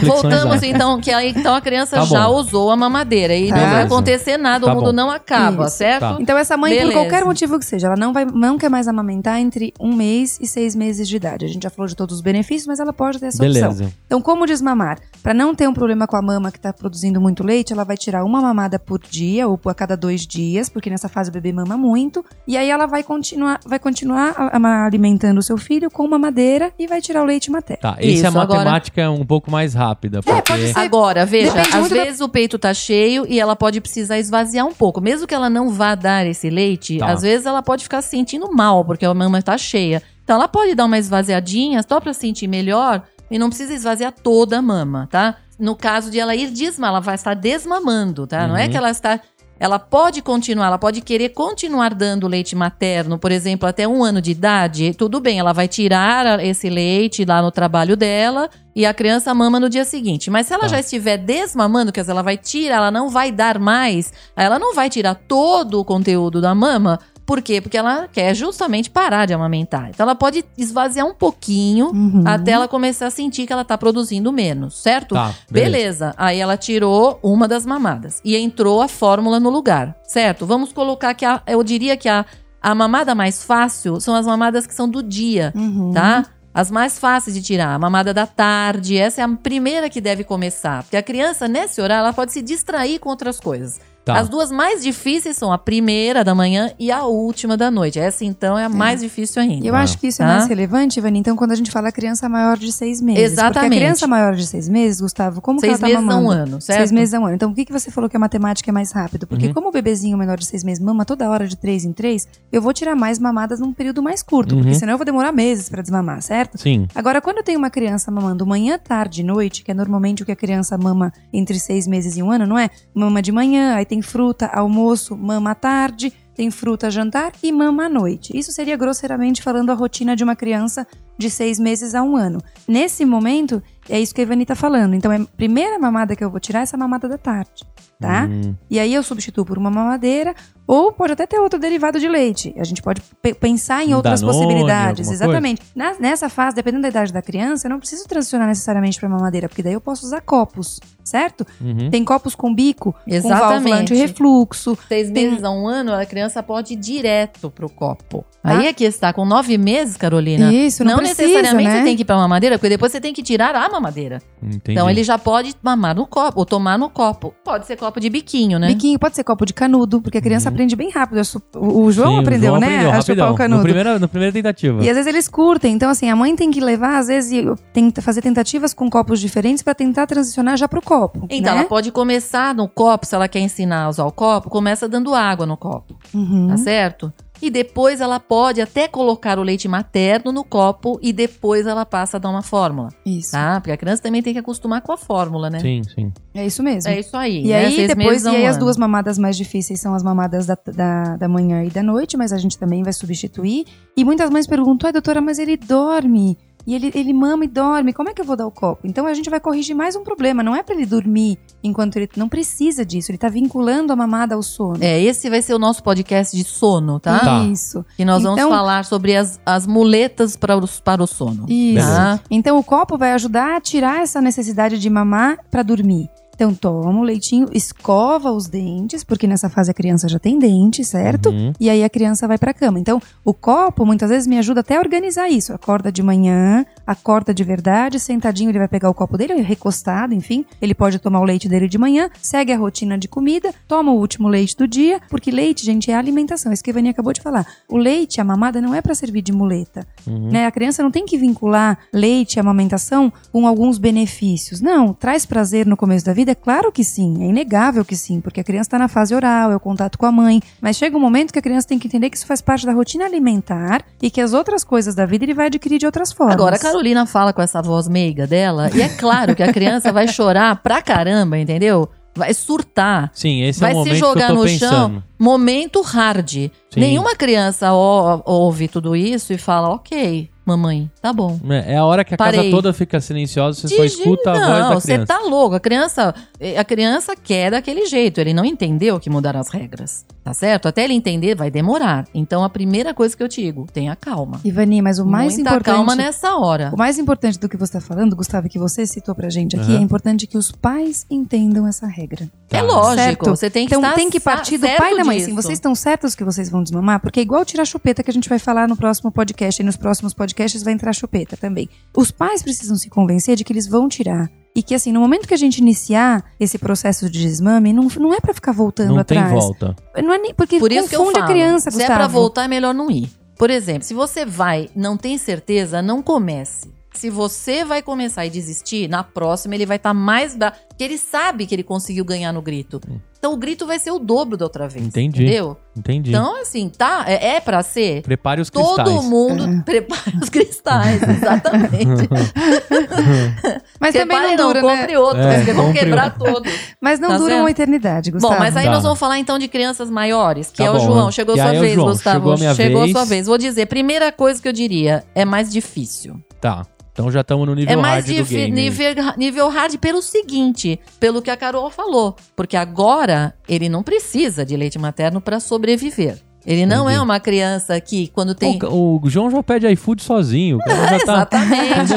Voltamos então, que aí então a criança Tá já bom. usou a mamadeira e não Beleza. vai acontecer nada, Tá o mundo bom. não acaba, Isso. certo? Tá. Então essa mãe, Beleza. por qualquer motivo que seja, ela não, vai, não quer mais amamentar entre um mês e seis meses de idade. A gente já falou de todos os benefícios, mas ela pode ter essa opção. Beleza. Então, como desmamar? Para não ter um problema com a mama que está produzindo muito leite, ela vai tirar uma mamada por dia ou a cada dois dias, porque nessa fase o bebê mama muito. E aí ela vai continuar, vai continuar a- a- alimentando o seu filho com mamadeira e vai tirar o leite materno. Tá, esse Isso, a agora- matemática é um pouco mais rápida. Porque... pode ser. Agora, veja, Depende às muito da- vezes o peito tá cheio e ela pode precisar esvaziar um pouco. Mesmo que ela não vá dar esse leite, Tá. às vezes ela pode ficar se sentindo mal, porque a mama tá cheia. Então ela pode dar uma esvaziadinha só pra sentir melhor e não precisa esvaziar toda a mama, tá? No caso de ela ir desmamar, ela vai estar desmamando, tá? Não é Uhum. que ela está. Ela pode continuar, ela pode querer continuar dando leite materno, por exemplo, até um ano de idade. Tudo bem, ela vai tirar esse leite lá no trabalho dela e a criança mama no dia seguinte. Mas se ela Tá. já estiver desmamando, quer dizer, ela vai tirar, ela não vai dar mais, ela não vai tirar todo o conteúdo da mama. Por quê? Porque ela quer justamente parar de amamentar. Então ela pode esvaziar um pouquinho Uhum. até ela começar a sentir que ela tá produzindo menos, certo? Tá, beleza. beleza. Aí ela tirou uma das mamadas e entrou a fórmula no lugar, certo? Vamos colocar que a, eu diria que a, a mamada mais fácil são as mamadas que são do dia, Uhum. tá? As mais fáceis de tirar, a mamada da tarde, essa é a primeira que deve começar. Porque a criança, nesse horário, ela pode se distrair com outras coisas. Tá. As duas mais difíceis são a primeira da manhã e a última da noite. Essa, então, é a mais difícil ainda. Eu Ah. acho que isso é mais relevante, Ivani, então, quando a gente fala criança maior de seis meses. Porque Exatamente. a criança maior de seis meses, Gustavo, como Seis que ela tá meses a um mamando? ano, certo? Seis meses a um ano. Então, por que, que você falou que a matemática é mais rápido? Porque Uhum. como o bebezinho menor de seis meses mama toda hora de três em três, eu vou tirar mais mamadas num período mais curto. Uhum. Porque senão eu vou demorar meses pra desmamar, certo? Sim. Agora, quando eu tenho uma criança mamando manhã, tarde e noite, que é normalmente o que a criança mama entre seis meses e um ano, não é? Mama de manhã, aí tem fruta, almoço, mama à tarde, tem fruta, jantar e mama à noite. Isso seria grosseiramente falando a rotina de uma criança de seis meses a um ano. Nesse momento, é isso que a Ivani tá falando. Então, é a primeira mamada que eu vou tirar é essa mamada da tarde, tá? Hum, E aí eu substituo por uma mamadeira, ou pode até ter outro derivado de leite. A gente pode pe- pensar em Um outras Danone, possibilidades. Exatamente. Na- nessa fase, dependendo da idade da criança, eu não preciso transicionar necessariamente para mamadeira, porque daí eu posso usar copos, certo? uhum. Tem copos com bico, com Exatamente. anti-refluxo. Seis Tem- meses a um ano, a criança pode ir direto pro copo. Aí é que está, com nove meses, Carolina. Isso, não, precisa, necessariamente né? você tem que ir pra mamadeira, porque depois você tem que tirar a mamadeira. Entendi. Então ele já pode mamar no copo, ou tomar no copo. Pode ser copo de biquinho, né? Biquinho, pode ser copo de canudo, porque a criança Uhum. aprende bem rápido. O, o João Sim, o aprendeu, João né? aprendeu a chupar o canudo. No primeira, na primeira tentativa. E às vezes eles curtem. Então, assim, a mãe tem que levar, às vezes, e tenta fazer tentativas com copos diferentes pra tentar transicionar já pro copo. Então, né? ela pode começar no copo, se ela quer ensinar a usar o copo, começa dando água no copo, Uhum. tá certo? E depois ela pode até colocar o leite materno no copo e depois ela passa a dar uma fórmula, Isso. tá? Porque a criança também tem que acostumar com a fórmula, né? Sim, sim. É isso mesmo. É isso aí. E né? aí, Seis depois, meses a e um aí as ano. duas mamadas mais difíceis são as mamadas da, da, da manhã e da noite, mas a gente também vai substituir. E muitas mães perguntam, ai doutora, mas ele dorme. E ele, ele mama e dorme, como é que eu vou dar o copo? Então a gente vai corrigir mais um problema, não é pra ele dormir enquanto ele não precisa disso, ele tá vinculando a mamada ao sono. É, esse vai ser o nosso podcast de sono, tá? Tá. Isso. Que nós vamos Então- falar sobre as, as muletas para o, para o sono. Isso. Tá? Então o copo vai ajudar a tirar essa necessidade de mamar pra dormir. Então toma o leitinho, escova os dentes, porque nessa fase a criança já tem dente, certo? Uhum. E aí a criança vai pra cama. Então, o copo muitas vezes me ajuda até a organizar isso. Acorda de manhã, acorda de verdade, sentadinho ele vai pegar o copo dele, recostado, enfim. Ele pode tomar o leite dele de manhã, segue a rotina de comida, toma o último leite do dia, porque leite, gente, é alimentação. É isso que a Ivani acabou de falar. O leite, a mamada, não é pra servir de muleta. Uhum. Né? A criança não tem que vincular leite e amamentação com alguns benefícios. Não, traz prazer no começo da vida vida? Claro que sim, é inegável que sim, porque a criança está na fase oral, é o contato com a mãe. Mas chega um momento que a criança tem que entender que isso faz parte da rotina alimentar e que as outras coisas da vida ele vai adquirir de outras formas. Agora, a Carolina fala com essa voz meiga dela, e é claro que a criança vai chorar pra caramba, entendeu? Vai surtar. Sim, esse vai é o se momento jogar que eu tô no pensando. chão. Momento hard. Sim. Nenhuma criança ouve tudo isso e fala, ok, mamãe, tá bom. É é a hora que a Parei. casa toda fica silenciosa, você De só escuta a voz da Não, você criança. tá louco. A criança, a criança quer daquele jeito. Ele não entendeu que mudaram as regras. Tá certo? Até ele entender, vai demorar. Então, a primeira coisa que eu te digo, tenha calma. Ivani, mas o mais Muita importante. calma nessa hora. O mais importante do que você está falando, Gustavo, que você citou pra gente aqui, Aham. é importante que os pais entendam essa regra. Tá. É lógico. Certo? Você tem que Então estar tem que partir do pai e da mãe. Assim, disso. vocês estão certos que vocês vão desmamar? Porque é igual tirar chupeta que a gente vai falar no próximo podcast. E nos próximos podcasts vai entrar chupeta também. Os pais precisam se convencer de que eles vão tirar. E que assim, no momento que a gente iniciar esse processo de desmame, não, não é pra ficar voltando Não tem atrás. volta. Não é nem, porque Por isso que eu confunde falo, a criança, se Gustavo. é pra voltar, é melhor não ir. Por exemplo, se você vai, não tem certeza, não comece. Se você vai começar e desistir, na próxima ele vai estar mais bravo. Porque ele sabe que ele conseguiu ganhar no grito. Então o grito vai ser o dobro da outra vez. Entendi. Entendeu? Entendi. Então, assim, tá? É, é pra ser. Prepare os Todo cristais. mundo É. prepara os cristais, exatamente. Mas também Prepare não dura, né? compre outro, É, porque vão quebrar outro. todos. Mas não Tá dura certo? uma eternidade, Gustavo. Bom, mas aí Tá. nós vamos falar então de crianças maiores, que Tá é o bom, João. Chegou Que sua é vez, João. Gustavo. Chegou a minha Chegou vez. sua vez. Vou dizer, primeira coisa que eu diria é mais difícil. Tá. Então já estamos no nível é mais hard do game. nível, nível hard pelo seguinte, pelo que a Carol falou. Porque agora ele não precisa de leite materno para sobreviver. Ele não Entendi. é uma criança que quando tem. O, o João já pede iFood sozinho. Já tá. Exatamente.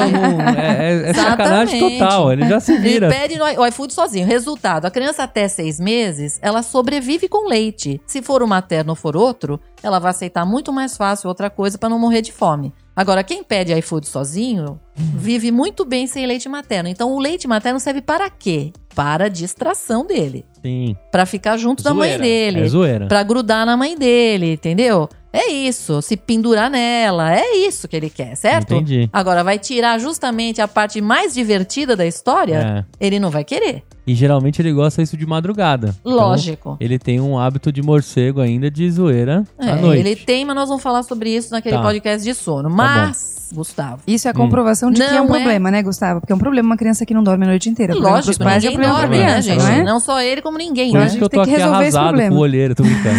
É, é- é sacanagem total. Ele já se Ele vira. pede no i- o iFood sozinho. Resultado: a criança até seis meses, ela sobrevive com leite. Se for o materno ou for outro, ela vai aceitar muito mais fácil outra coisa para não morrer de fome. Agora, quem pede iFood sozinho vive muito bem sem leite materno. Então, o leite materno serve para quê? Para a distração dele. Sim. Para ficar junto da mãe Zoeira. dele. É zoeira. Pra grudar na mãe dele, entendeu? É isso, se pendurar nela, é isso que ele quer, certo? Entendi. Agora, vai tirar justamente a parte mais divertida da história? É. Ele não vai querer. E geralmente ele gosta isso de madrugada. Então, Lógico. ele tem um hábito de morcego ainda de zoeira É, à noite. ele tem, mas nós vamos falar sobre isso naquele Tá. podcast de sono. Mas, Gustavo, Isso é a comprovação de que é um Não é- problema, né, Gustavo? Porque é um problema uma criança que não dorme a noite inteira. Lógico, pros pais é ninguém problema pra dorme, né, criança, gente? não é? Não só ele, como ninguém, Por né? isso que eu tem tô que aqui resolver esse arrasado problema. com o olheiro, tô brincando.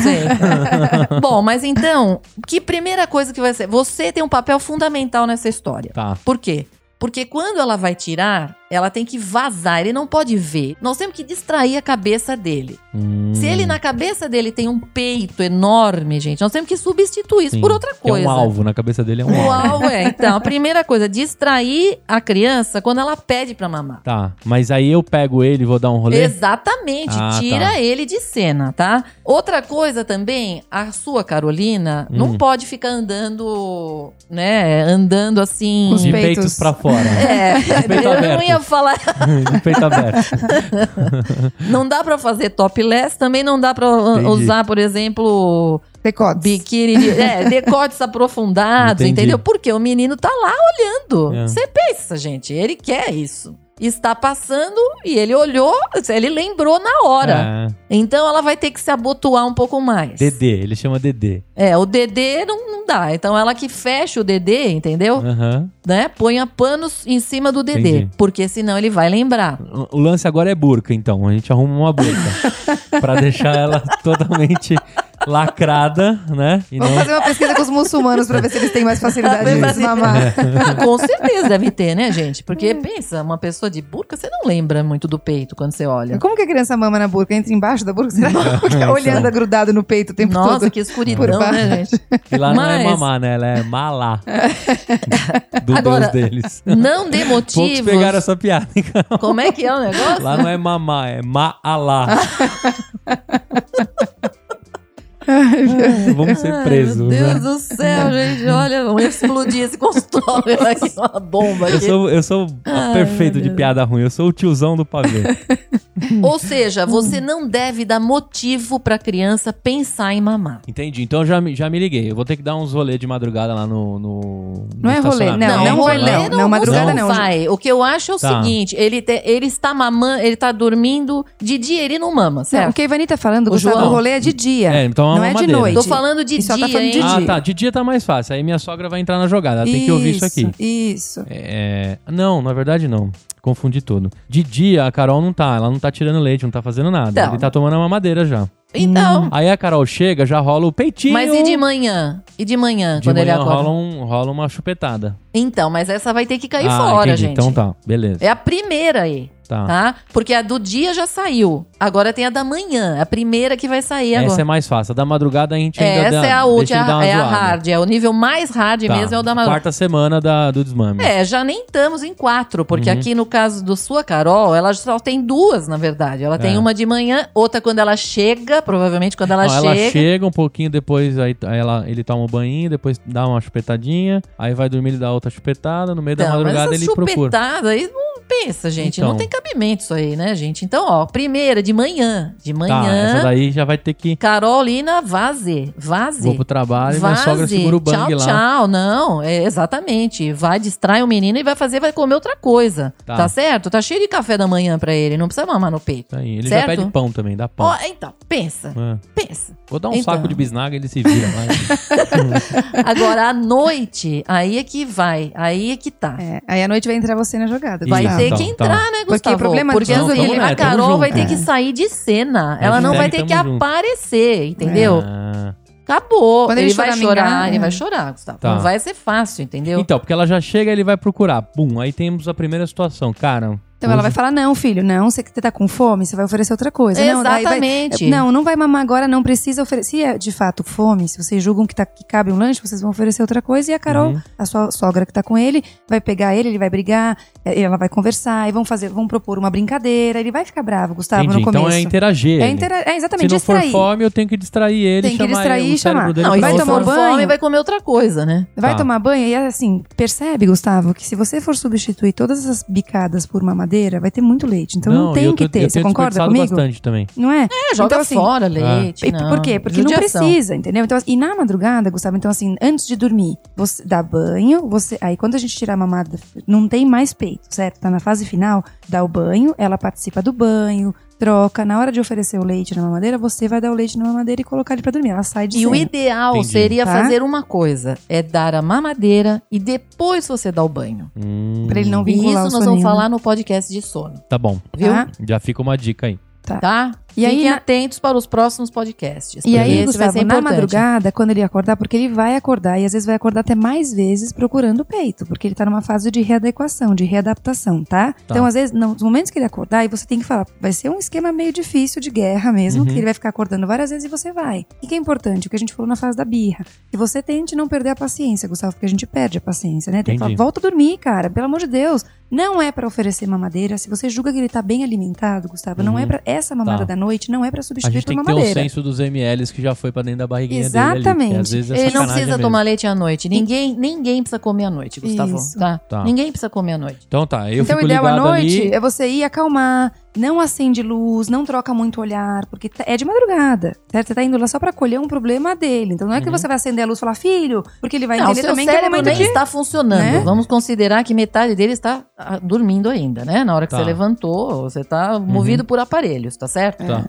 Bom, mas então, que primeira coisa que vai ser? Você tem um papel fundamental nessa história. Tá. Por quê? Porque quando ela vai tirar, ela tem que vazar, ele não pode ver. Nós temos que distrair a cabeça dele. Hum, Se ele na cabeça dele tem um peito enorme, gente, nós temos que substituir isso sim. por outra Que É coisa. um alvo, na cabeça dele é um O alvo. é, então, a primeira coisa, distrair a criança quando ela pede pra mamar. Tá, mas aí eu pego ele e vou dar um rolê? Exatamente, Ah, tira tá. ele de cena, tá? Outra coisa também, a sua Carolina Hum. não pode ficar andando, né, andando assim. Com os de peitos. peitos pra fora. É, peito eu não aberto. Falar. de peito aberto. Não dá pra fazer topless, também não dá pra Entendi. usar, por exemplo, Decotes. biquíni, de, é, decotes aprofundados, Entendi. entendeu? Porque o menino tá lá olhando. É. Você pensa, gente, ele quer isso. Está passando e ele olhou, ele lembrou na hora. É, Então ela vai ter que se abotoar um pouco mais. Dedê, ele chama Dedê. É, o Dedê não, não dá. Então ela que fecha o Dedê, entendeu? Aham. Né? Ponha panos em cima do Dedê. Entendi. Porque senão ele vai lembrar. O lance agora é burca, então. A gente arruma uma burca. pra deixar ela totalmente lacrada, né? E Vamos não- fazer uma pesquisa com os muçulmanos pra ver se eles têm mais facilidade de desmamar. Ah, Com certeza deve ter, né, gente? Porque pensa, uma pessoa de burca, você não lembra muito do peito quando você olha. Como que a criança mama na burca? Entra embaixo da burca? Será que fica olhando grudado no peito o tempo Nossa, todo? que escuridão, Por né, gente? E lá não é Mas- mamar, né? Ela é malá. Do Agora, deus deles. Não dê Poucos motivos. pegaram essa piada, cara? Como é que é o negócio? Lá não é mamar, é maalá. Vamos ser presos, Meu Deus né? do céu, gente. Olha, vamos explodir esse consultório aqui, uma bomba Eu aqui. sou, eu sou Ai, perfeito de piada ruim. Eu sou o tiozão do pavê. Ou seja, você não deve dar motivo pra criança pensar em mamar. Entendi. Então já, me- já me liguei. Eu vou ter que dar uns rolê de madrugada lá no. no Não é rolê, estacionamento. não, não rolê vai, não. Não, madrugada não. vai. O que eu acho é o Tá. seguinte: ele, te- ele está mamando, ele tá dormindo. De dia ele não mama, Não, certo? o que a Ivani tá falando, O Gustavo, João. o rolê é de dia. É, então é não é de noite. Tô falando de só tá dia, falando hein? de Ah, dia. tá. De dia tá mais fácil. Aí minha sogra vai entrar na jogada. Ela tem que ouvir isso aqui. Isso. É, Não, na verdade não. Confundi tudo. De dia, a Carol não tá. Ela não tá tirando leite, não tá fazendo nada. Então. Ele tá tomando a mamadeira já. Então. Aí a Carol chega, já rola o peitinho. Mas e de manhã? E de manhã, De quando ele manhã acorda? rola, um, rola uma chupetada. Então, mas essa vai ter que cair ah, fora, entendi. gente. Então tá, beleza. É a primeira aí, Tá. tá? Porque a do dia já saiu. Agora tem a da manhã, a primeira que vai sair agora. Essa é mais fácil. A da madrugada a gente ainda Essa dá, é a última, é a zoada. hard. É o nível mais hard Tá. mesmo, é o da madrugada. Quarta semana da, do desmame. É, já nem estamos em quatro, porque Uhum. aqui no caso do sua Carol, ela só tem duas, na verdade. Ela tem É. uma de manhã, outra quando ela chega, provavelmente quando ela Não, chega. ela chega um pouquinho depois, aí, aí ela, ele toma um banho, depois dá uma chupetadinha, aí vai dormir, ele dá outra chupetada, no meio da Então, madrugada ele procura. chupetada aí não pensa, gente. Então. Não tem cabimento isso aí, né, gente? Então, ó, primeira, de manhã. De Tá, manhã, essa daí já vai ter que. Carolina Vaze. Vaze. Vou pro trabalho e minha Vaze. sogra segura o bang tchau, lá. Tchau, não, é, exatamente. Vai, distrai o menino e vai fazer, vai comer outra coisa. Tá. Tá, certo? Tá cheio de café da manhã pra ele, não precisa mamar no peito. Aí, ele Certo? já pede pão também, dá pão. Ó, então, pensa, É. pensa. Vou dar um Então. saco de bisnaga e ele se vira lá. Agora, à noite, aí é que vai, aí é que tá. É, aí à noite vai entrar você na jogada. Vai Isso, ter Gustavo. que então, entrar, né, Porque Gustavo? o problema Porque assim, é que a ele- tamo Carol junto. vai ter É. que sair de cena. É, Ela não vai ter que junto. aparecer, entendeu? Ah. Acabou. Quando ele, ele vai chorar, mingar, ele é. vai chorar, Gustavo. Tá. Não vai ser fácil, entendeu? Então, porque ela já chega ele vai procurar. Bum, aí temos a primeira situação. Cara. Então ela vai falar, não, filho, não, você que tá com fome, você vai oferecer outra coisa. Não, daí vai- Exatamente. Não, não vai mamar agora, não precisa oferecer. Se é de fato fome, se vocês julgam que, tá, que cabe um lanche, vocês vão oferecer outra coisa. E a Carol, Uhum. a sua sogra que tá com ele, vai pegar ele, ele vai brigar, eh, ela vai conversar, e vão fazer, vão propor uma brincadeira. Ele vai ficar bravo, Gustavo, Entendi. no começo. Então é interagir. É, intera- é Se exatamente não for distrair. fome, eu tenho que distrair ele, Tem que chamar distrair ele, e chamar. dele Não, e vai se tomar for banho? fome, vai comer outra coisa, né? Vai Tá. tomar banho e assim, percebe, Gustavo, que se você for substituir todas essas bicadas por mamadeira, vai ter muito leite. Então não, e tem eu que ter. eu Você concorda comigo? bastante também. Não é? É, joga Então, assim, fora leite. E não. por quê? Porque Judiação. não precisa, entendeu? Então, assim, e na madrugada, Gustavo, então assim, antes de dormir, você dá banho, você. Aí quando a gente tirar a mamada, não tem mais peito, certo? Tá na fase final, dá o banho, ela participa do banho, troca. Na hora de oferecer o leite na mamadeira, você vai dar o leite na mamadeira e colocar ele pra dormir. Ela sai de E o cena. ideal Entendi. seria Tá? fazer uma coisa: é dar a mamadeira e depois você dá o banho. Hum, Pra ele não E vincular isso o nós vamos soninho, falar no podcast de sono, Tá bom. viu? Tá? Já fica uma dica aí. Tá? E aí, Fiquem na- atentos para os próximos podcasts. E aí, Gustavo, ser na madrugada, quando ele acordar, porque ele vai acordar e às vezes vai acordar até mais vezes procurando o peito, porque ele tá numa fase de readequação, de readaptação, tá? Então, às vezes, nos momentos que ele acordar, e você tem que falar, vai ser um esquema meio difícil de guerra mesmo, Uhum. que ele vai ficar acordando várias vezes e você vai. O que é importante? O que a gente falou na fase da birra. Que você tente não perder a paciência, Gustavo, porque a gente perde a paciência, né? Tem que falar, volta a dormir, cara, pelo amor de Deus. Não é pra oferecer mamadeira. Se você julga que ele tá bem alimentado, Gustavo, não Uhum. é para essa mamada Tá. da noite, não é pra A substituir gente por tem que ter um mamadeira. senso dos mls que já foi pra dentro da barriguinha dele. Exatamente. às vezes é Ele não precisa mesmo. tomar leite à noite. Ninguém, ninguém precisa comer à noite, Gustavo. Isso. Tá? Tá. Ninguém precisa comer à noite. Então tá, eu então, o fico ideal à noite ali. é você ir acalmar, não acende luz, não troca muito olhar, porque tá- é de madrugada, certo? Você tá indo lá só pra colher um problema dele. Então não é que Uhum. você vai acender a luz e falar, filho, porque ele vai Não, entender seu também que é cérebro momento nem de... está funcionando. né? Vamos considerar que metade dele está ah, dormindo ainda, né? Na hora que Tá. você levantou, você está movido por aparelhos, tá certo? Tá.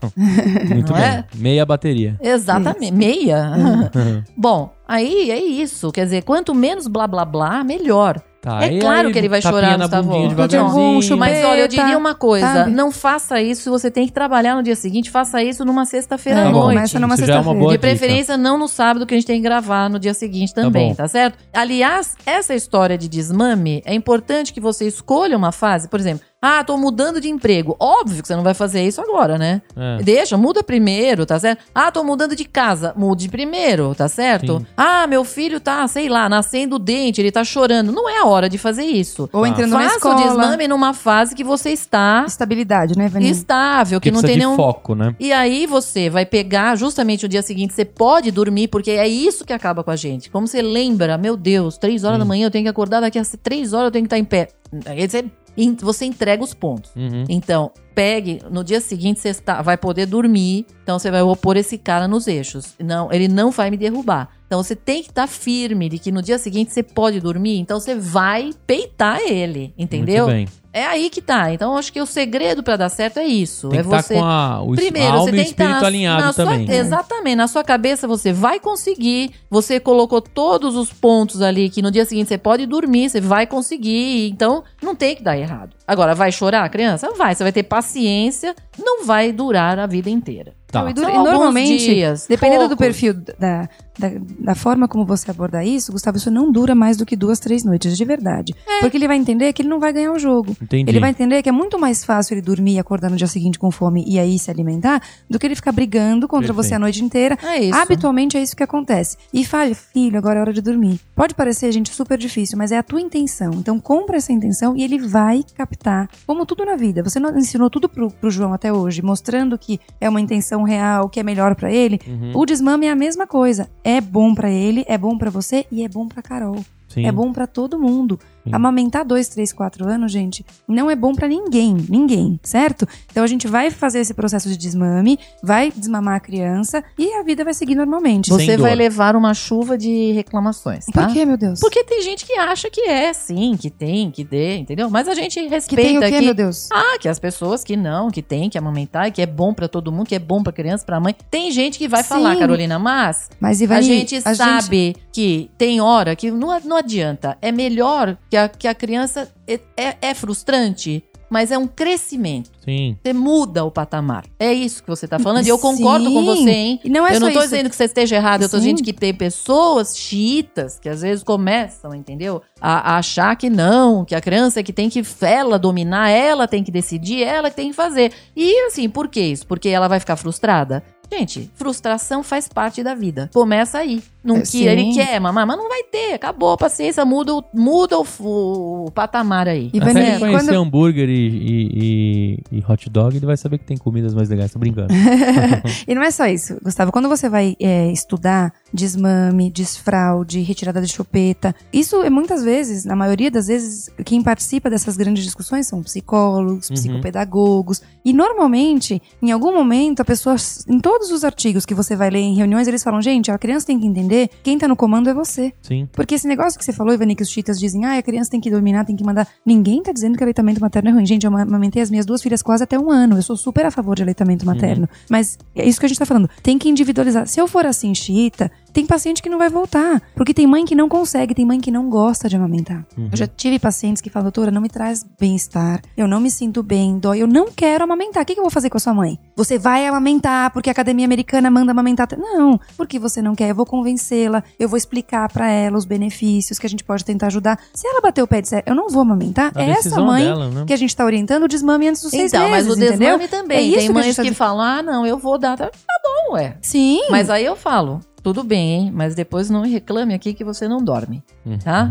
Muito Não bem. é? Meia bateria. Exatamente. Meia. Bom, aí é isso. Quer dizer, quanto menos blá blá blá, melhor. Tá, É claro aí, que ele vai chorar, na Gustavo. bundinha devagarzinho. mas Mas olha, eu Chupeta, diria uma coisa: sabe? não faça isso. Você tem que trabalhar no dia seguinte. Faça isso numa sexta-feira É, à Tá noite. começa numa é sexta-feira. boa De dica. preferência, não no sábado, que a gente tem que gravar no dia seguinte também, bom. tá, certo? Aliás, essa história de desmame, é importante que você escolha uma fase, por exemplo, ah, tô mudando de emprego. Óbvio que você não vai fazer isso agora, né? É. Deixa, muda primeiro, tá certo? Ah, tô mudando de casa. Mude primeiro, tá certo? Sim. Ah, meu filho tá, sei lá, nascendo o dente, ele tá chorando. Não é a hora de fazer isso. Ou Tá. entrando na Faça o escola. desmame numa fase que você está Estabilidade, né, Vanessa? estável, que Porque não tem nenhum foco, né? e aí você vai pegar justamente o dia seguinte, você pode dormir, porque é isso que acaba com a gente. Como você lembra, meu Deus, três horas da manhã eu tenho que acordar, daqui a três horas eu tenho que estar em pé. Aí você em- você entrega os pontos. Uhum. Então, pegue, no dia seguinte você está- vai poder dormir, então você vai pôr esse cara nos eixos. Não, ele não vai me derrubar. Então você tem que estar firme de que no dia seguinte você pode dormir, então você vai peitar ele, entendeu? Muito bem. É aí que tá. Então acho que o segredo pra dar certo é isso. Tem é estar você com a, o Primeiro, você e tem que estar alinhado na sua- também. Exatamente. Na sua cabeça você vai conseguir. Você colocou todos os pontos ali que no dia seguinte você pode dormir, você vai conseguir. Então não tem que dar errado. Agora, vai chorar a criança? Vai. Você vai ter paciência. Não vai durar a vida inteira. Tá. Não, e, e normalmente, dias, dependendo do poucos. perfil da, da, da forma como você abordar isso, Gustavo, isso não dura mais do que duas, três noites, de verdade. Porque ele vai entender que ele não vai ganhar o jogo. Entendi. Ele vai entender que é muito mais fácil ele dormir e acordar no dia seguinte com fome e aí se alimentar do que ele ficar brigando contra Perfeito. você a noite inteira. É isso. Habitualmente é isso que acontece. E fale, filho, agora é hora de dormir. Pode parecer, gente, super difícil, mas é a tua intenção. Então compra essa intenção e ele vai captar. Como tudo na vida. Você não ensinou tudo pro, pro João até hoje, mostrando que é uma intenção real, que é melhor pra ele. Uhum. O desmame é a mesma coisa. É bom pra ele, é bom pra você e é bom pra Carol. Sim. É bom pra todo mundo. Sim. Amamentar dois, três, quatro anos, gente, não é bom pra ninguém, ninguém, certo? Então a gente vai fazer esse processo de desmame, vai desmamar a criança e a vida vai seguir normalmente. Sem Você dor. vai levar uma chuva de reclamações, tá? Por que, meu Deus? Porque tem gente que acha que é, sim, que tem, que dê, entendeu? Mas a gente que respeita tem o quê, que meu Deus? Ah, que as pessoas que não, que tem que amamentar, que é bom pra todo mundo, que é bom pra criança, pra mãe. Tem gente que vai Sim. falar, Carolina, mas Mas a Ivani, gente a sabe que tem hora que não, não adianta. É melhor que a, que a criança é, é, é frustrante, mas é um crescimento. Sim. Você muda o patamar. É isso que você tá falando. E eu concordo Sim. com você, hein? E não é eu não isso. dizendo que você esteja errado, eu tô Sim. dizendo que tem pessoas xiitas que às vezes começam, entendeu? A, a achar que não, que a criança é que tem que ela dominar, ela tem que decidir, ela que tem que fazer. E assim, por que isso? Porque ela vai ficar frustrada? Gente, frustração faz parte da vida. Começa aí. Não É, que sim. ele quer, mamãe, mas não vai ter. Acabou, paciência, muda, o- muda o, o- patamar aí. E vai Até ele conhecer quando- hambúrguer e, e, e- e hot dog, ele vai saber que tem comidas mais legais. Tô brincando. E não é só isso, Gustavo. Quando você vai é, estudar desmame, desfraude, retirada de chupeta, isso é muitas vezes, na maioria das vezes, quem participa dessas grandes discussões são psicólogos, Uhum. psicopedagogos. E normalmente, em algum momento, a pessoa, em todos os artigos que você vai ler em reuniões, eles falam: gente, a criança tem que entender quem tá no comando é você. Sim. Porque esse negócio que você falou, Ivani, que os chitas dizem, ah, a criança tem que dominar, tem que mandar. Ninguém tá dizendo que aleitamento materno é ruim. Gente, eu ama- amamentei as minhas duas filhas quase até um ano. Eu sou super a favor de aleitamento materno. Mas é isso que a gente tá falando. Tem que individualizar. Se eu for assim, chita, tem paciente que não vai voltar. Porque tem mãe que não consegue, tem mãe que não gosta de amamentar. Uhum. Eu já tive pacientes que falam, doutora, não me traz bem-estar. Eu não me sinto bem, dói. Eu não quero amamentar. O que, que eu vou fazer com a sua mãe? Você vai amamentar porque a academia americana manda amamentar. Não, porque você não quer. Eu vou convencê-la. Eu vou explicar pra ela os benefícios que a gente pode tentar ajudar. Se ela bater o pé e disser, eu não vou amamentar, A é essa mãe dela, né? que a gente tá orientando o desmame antes dos seis Então, mas meses, o desmame entendeu? também. É isso tem que mães tá que diz- falam, ah, não, eu vou dar. Tá bom, ué. Sim. Mas aí eu falo, tudo bem, hein? Mas depois não reclame aqui que você não dorme. Uhum. Tá?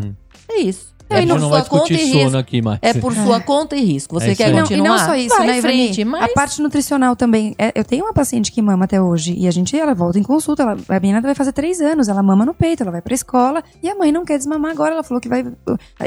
É isso. A gente por não vai sua conta discutir e sono risco. aqui mais. É por sua conta e risco. Você É quer. E não, continuar? e não só isso, Vai né, Ivani? frente, mas... A parte nutricional também. É, eu tenho uma paciente que mama até hoje e a gente, ela volta em consulta. Ela, a menina vai fazer três anos, ela mama no peito, ela vai pra escola e a mãe não quer desmamar agora. Ela falou que vai.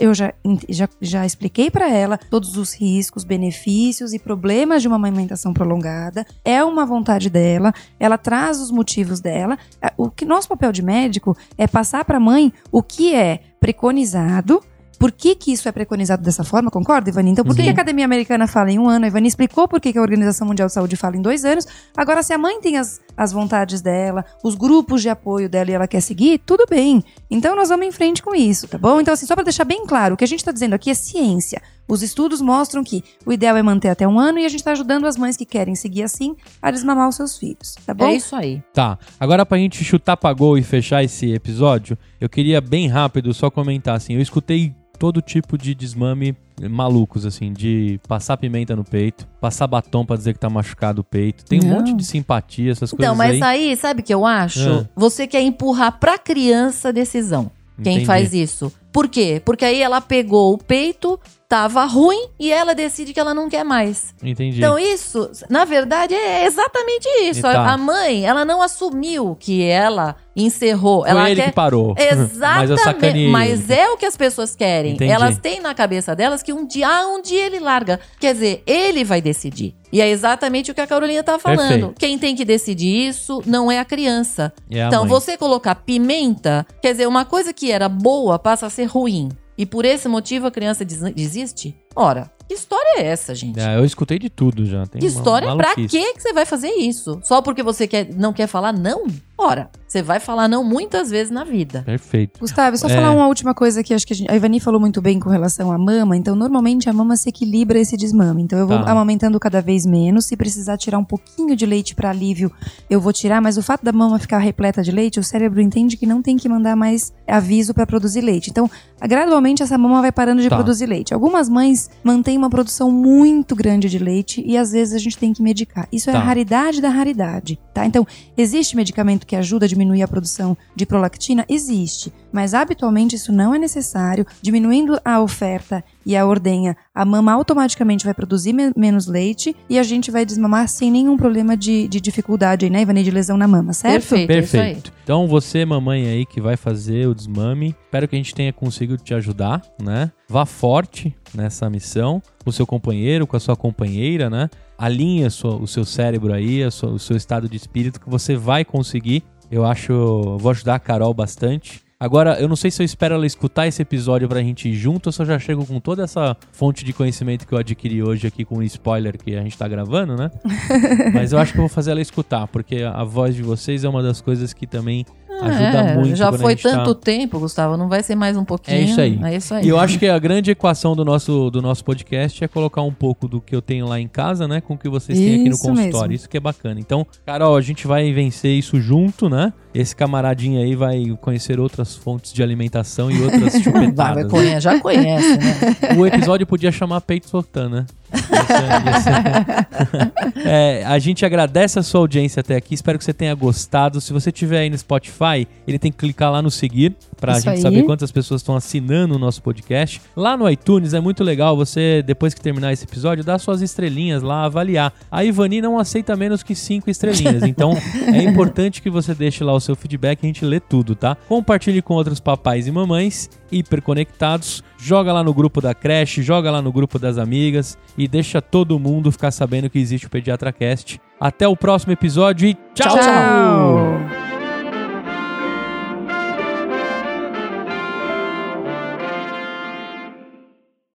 Eu já, já, já expliquei pra ela todos os riscos, benefícios e problemas de uma amamentação prolongada. É uma vontade dela, ela traz os motivos dela. É, O que nosso papel de médico é passar pra mãe o que é preconizado. Por que, que isso é preconizado dessa forma? Concorda, Ivani? Então, por que Sim. a Academia Americana fala em um ano? A Ivani explicou por que que a Organização Mundial de Saúde fala em dois anos. Agora, se a mãe tem as, as vontades dela, os grupos de apoio dela e ela quer seguir, tudo bem. Então, nós vamos em frente com isso, tá bom? Então, assim, só para deixar bem claro, o que a gente está dizendo aqui é ciência. Os estudos mostram que o ideal é manter até um ano e a gente está ajudando as mães que querem seguir assim a desmamar os seus filhos, tá bom? É isso aí. Tá, agora pra gente chutar pra gol e fechar esse episódio, eu queria bem rápido só comentar assim, eu escutei todo tipo de desmame malucos, assim, de passar pimenta no peito, passar batom pra dizer que tá machucado o peito, tem um Não. monte de simpatia, essas Então, coisas mas aí. aí, sabe o que eu acho? Ah. Você quer empurrar pra criança a decisão. Quem Entendi. faz isso. Por quê? Porque aí ela pegou o peito, tava ruim e ela decide que ela não quer mais. Entendi. Então isso, na verdade, é exatamente isso. Tá. A mãe, ela não assumiu que ela encerrou. Foi ela ele quer que parou. Mas Exatamente. Mas ele. é o que as pessoas querem. Entendi. Elas têm na cabeça delas que um dia, ah, um dia ele larga. Quer dizer, ele vai decidir. E é exatamente o que a Carolina tá falando. Perfeito. Quem tem que decidir isso não é a criança. É a então, mãe. você colocar pimenta, quer dizer, uma coisa que era boa passa a ser ruim. E por esse motivo a criança des- desiste? Ora, que história é essa, gente? É, eu escutei de tudo já. Tem Que uma história? Pra maluquice. que que você vai fazer isso? Só porque você quer, não quer falar não? Ora, você vai falar não muitas vezes na vida. Perfeito. Gustavo, só É. falar uma última coisa que acho que a, gente, a Ivani falou muito bem com relação à mama. Então, normalmente a mama se equilibra esse desmame. Então, eu vou Tá. amamentando cada vez menos. Se precisar tirar um pouquinho de leite para alívio, eu vou tirar. Mas o fato da mama ficar repleta de leite, o cérebro entende que não tem que mandar mais aviso para produzir leite. Então, gradualmente essa mama vai parando de Tá. produzir leite. Algumas mães mantêm uma produção muito grande de leite e às vezes a gente tem que medicar. Isso é Tá. a raridade da raridade, tá? Então, existe medicamento que ajuda a diminuir a produção de prolactina? Existe. Mas habitualmente isso não é necessário. Diminuindo a oferta e a ordenha, a mama automaticamente vai produzir me- menos leite e a gente vai desmamar sem nenhum problema de, de dificuldade aí, né, Ivani, de lesão na mama, certo? Perfeito, é isso aí. Perfeito. Então, você, mamãe aí, que vai fazer o desmame, espero que a gente tenha conseguido te ajudar, né? Vá forte nessa missão, com o seu companheiro, com a sua companheira, né? Alinhe a sua- o seu cérebro aí, a sua- o seu estado de espírito, que você vai conseguir. Eu acho, eu vou ajudar a Carol bastante. Agora, eu não sei se eu espero ela escutar esse episódio pra gente ir junto ou se eu já chego com toda essa fonte de conhecimento que eu adquiri hoje aqui com o spoiler que a gente tá gravando, né? Mas eu acho que eu vou fazer ela escutar, porque a voz de vocês é uma das coisas que também ajuda É, muito. Já foi tá- tanto tempo, Gustavo, não vai ser mais um pouquinho. É isso aí. É isso aí. E eu acho que a grande equação do nosso, do nosso podcast é colocar um pouco do que eu tenho lá em casa, né? Com o que vocês têm aqui no Isso consultório. mesmo. Isso que é bacana. Então, Carol, a gente vai vencer isso junto, né? Esse camaradinho aí vai conhecer outras fontes de alimentação e outras chupetadas. vai né? já conhece, né? O episódio podia chamar Peito Soltando, né? Isso é- isso a gente agradece a sua audiência até aqui. Espero que você tenha gostado. Se você estiver aí no Spotify, ele tem que clicar lá no seguir pra Isso gente aí. saber quantas pessoas estão assinando o nosso podcast. Lá no iTunes é muito legal você, depois que terminar esse episódio, dar suas estrelinhas lá, avaliar. A Ivani não aceita menos que cinco estrelinhas. Então é importante que você deixe lá o seu feedback e a gente lê tudo, tá? Compartilhe com outros papais e mamães hiperconectados. Joga lá no grupo da creche, joga lá no grupo das amigas e deixa todo mundo ficar sabendo que existe o Pediatra Cast. Até o próximo episódio e tchau! Tchau.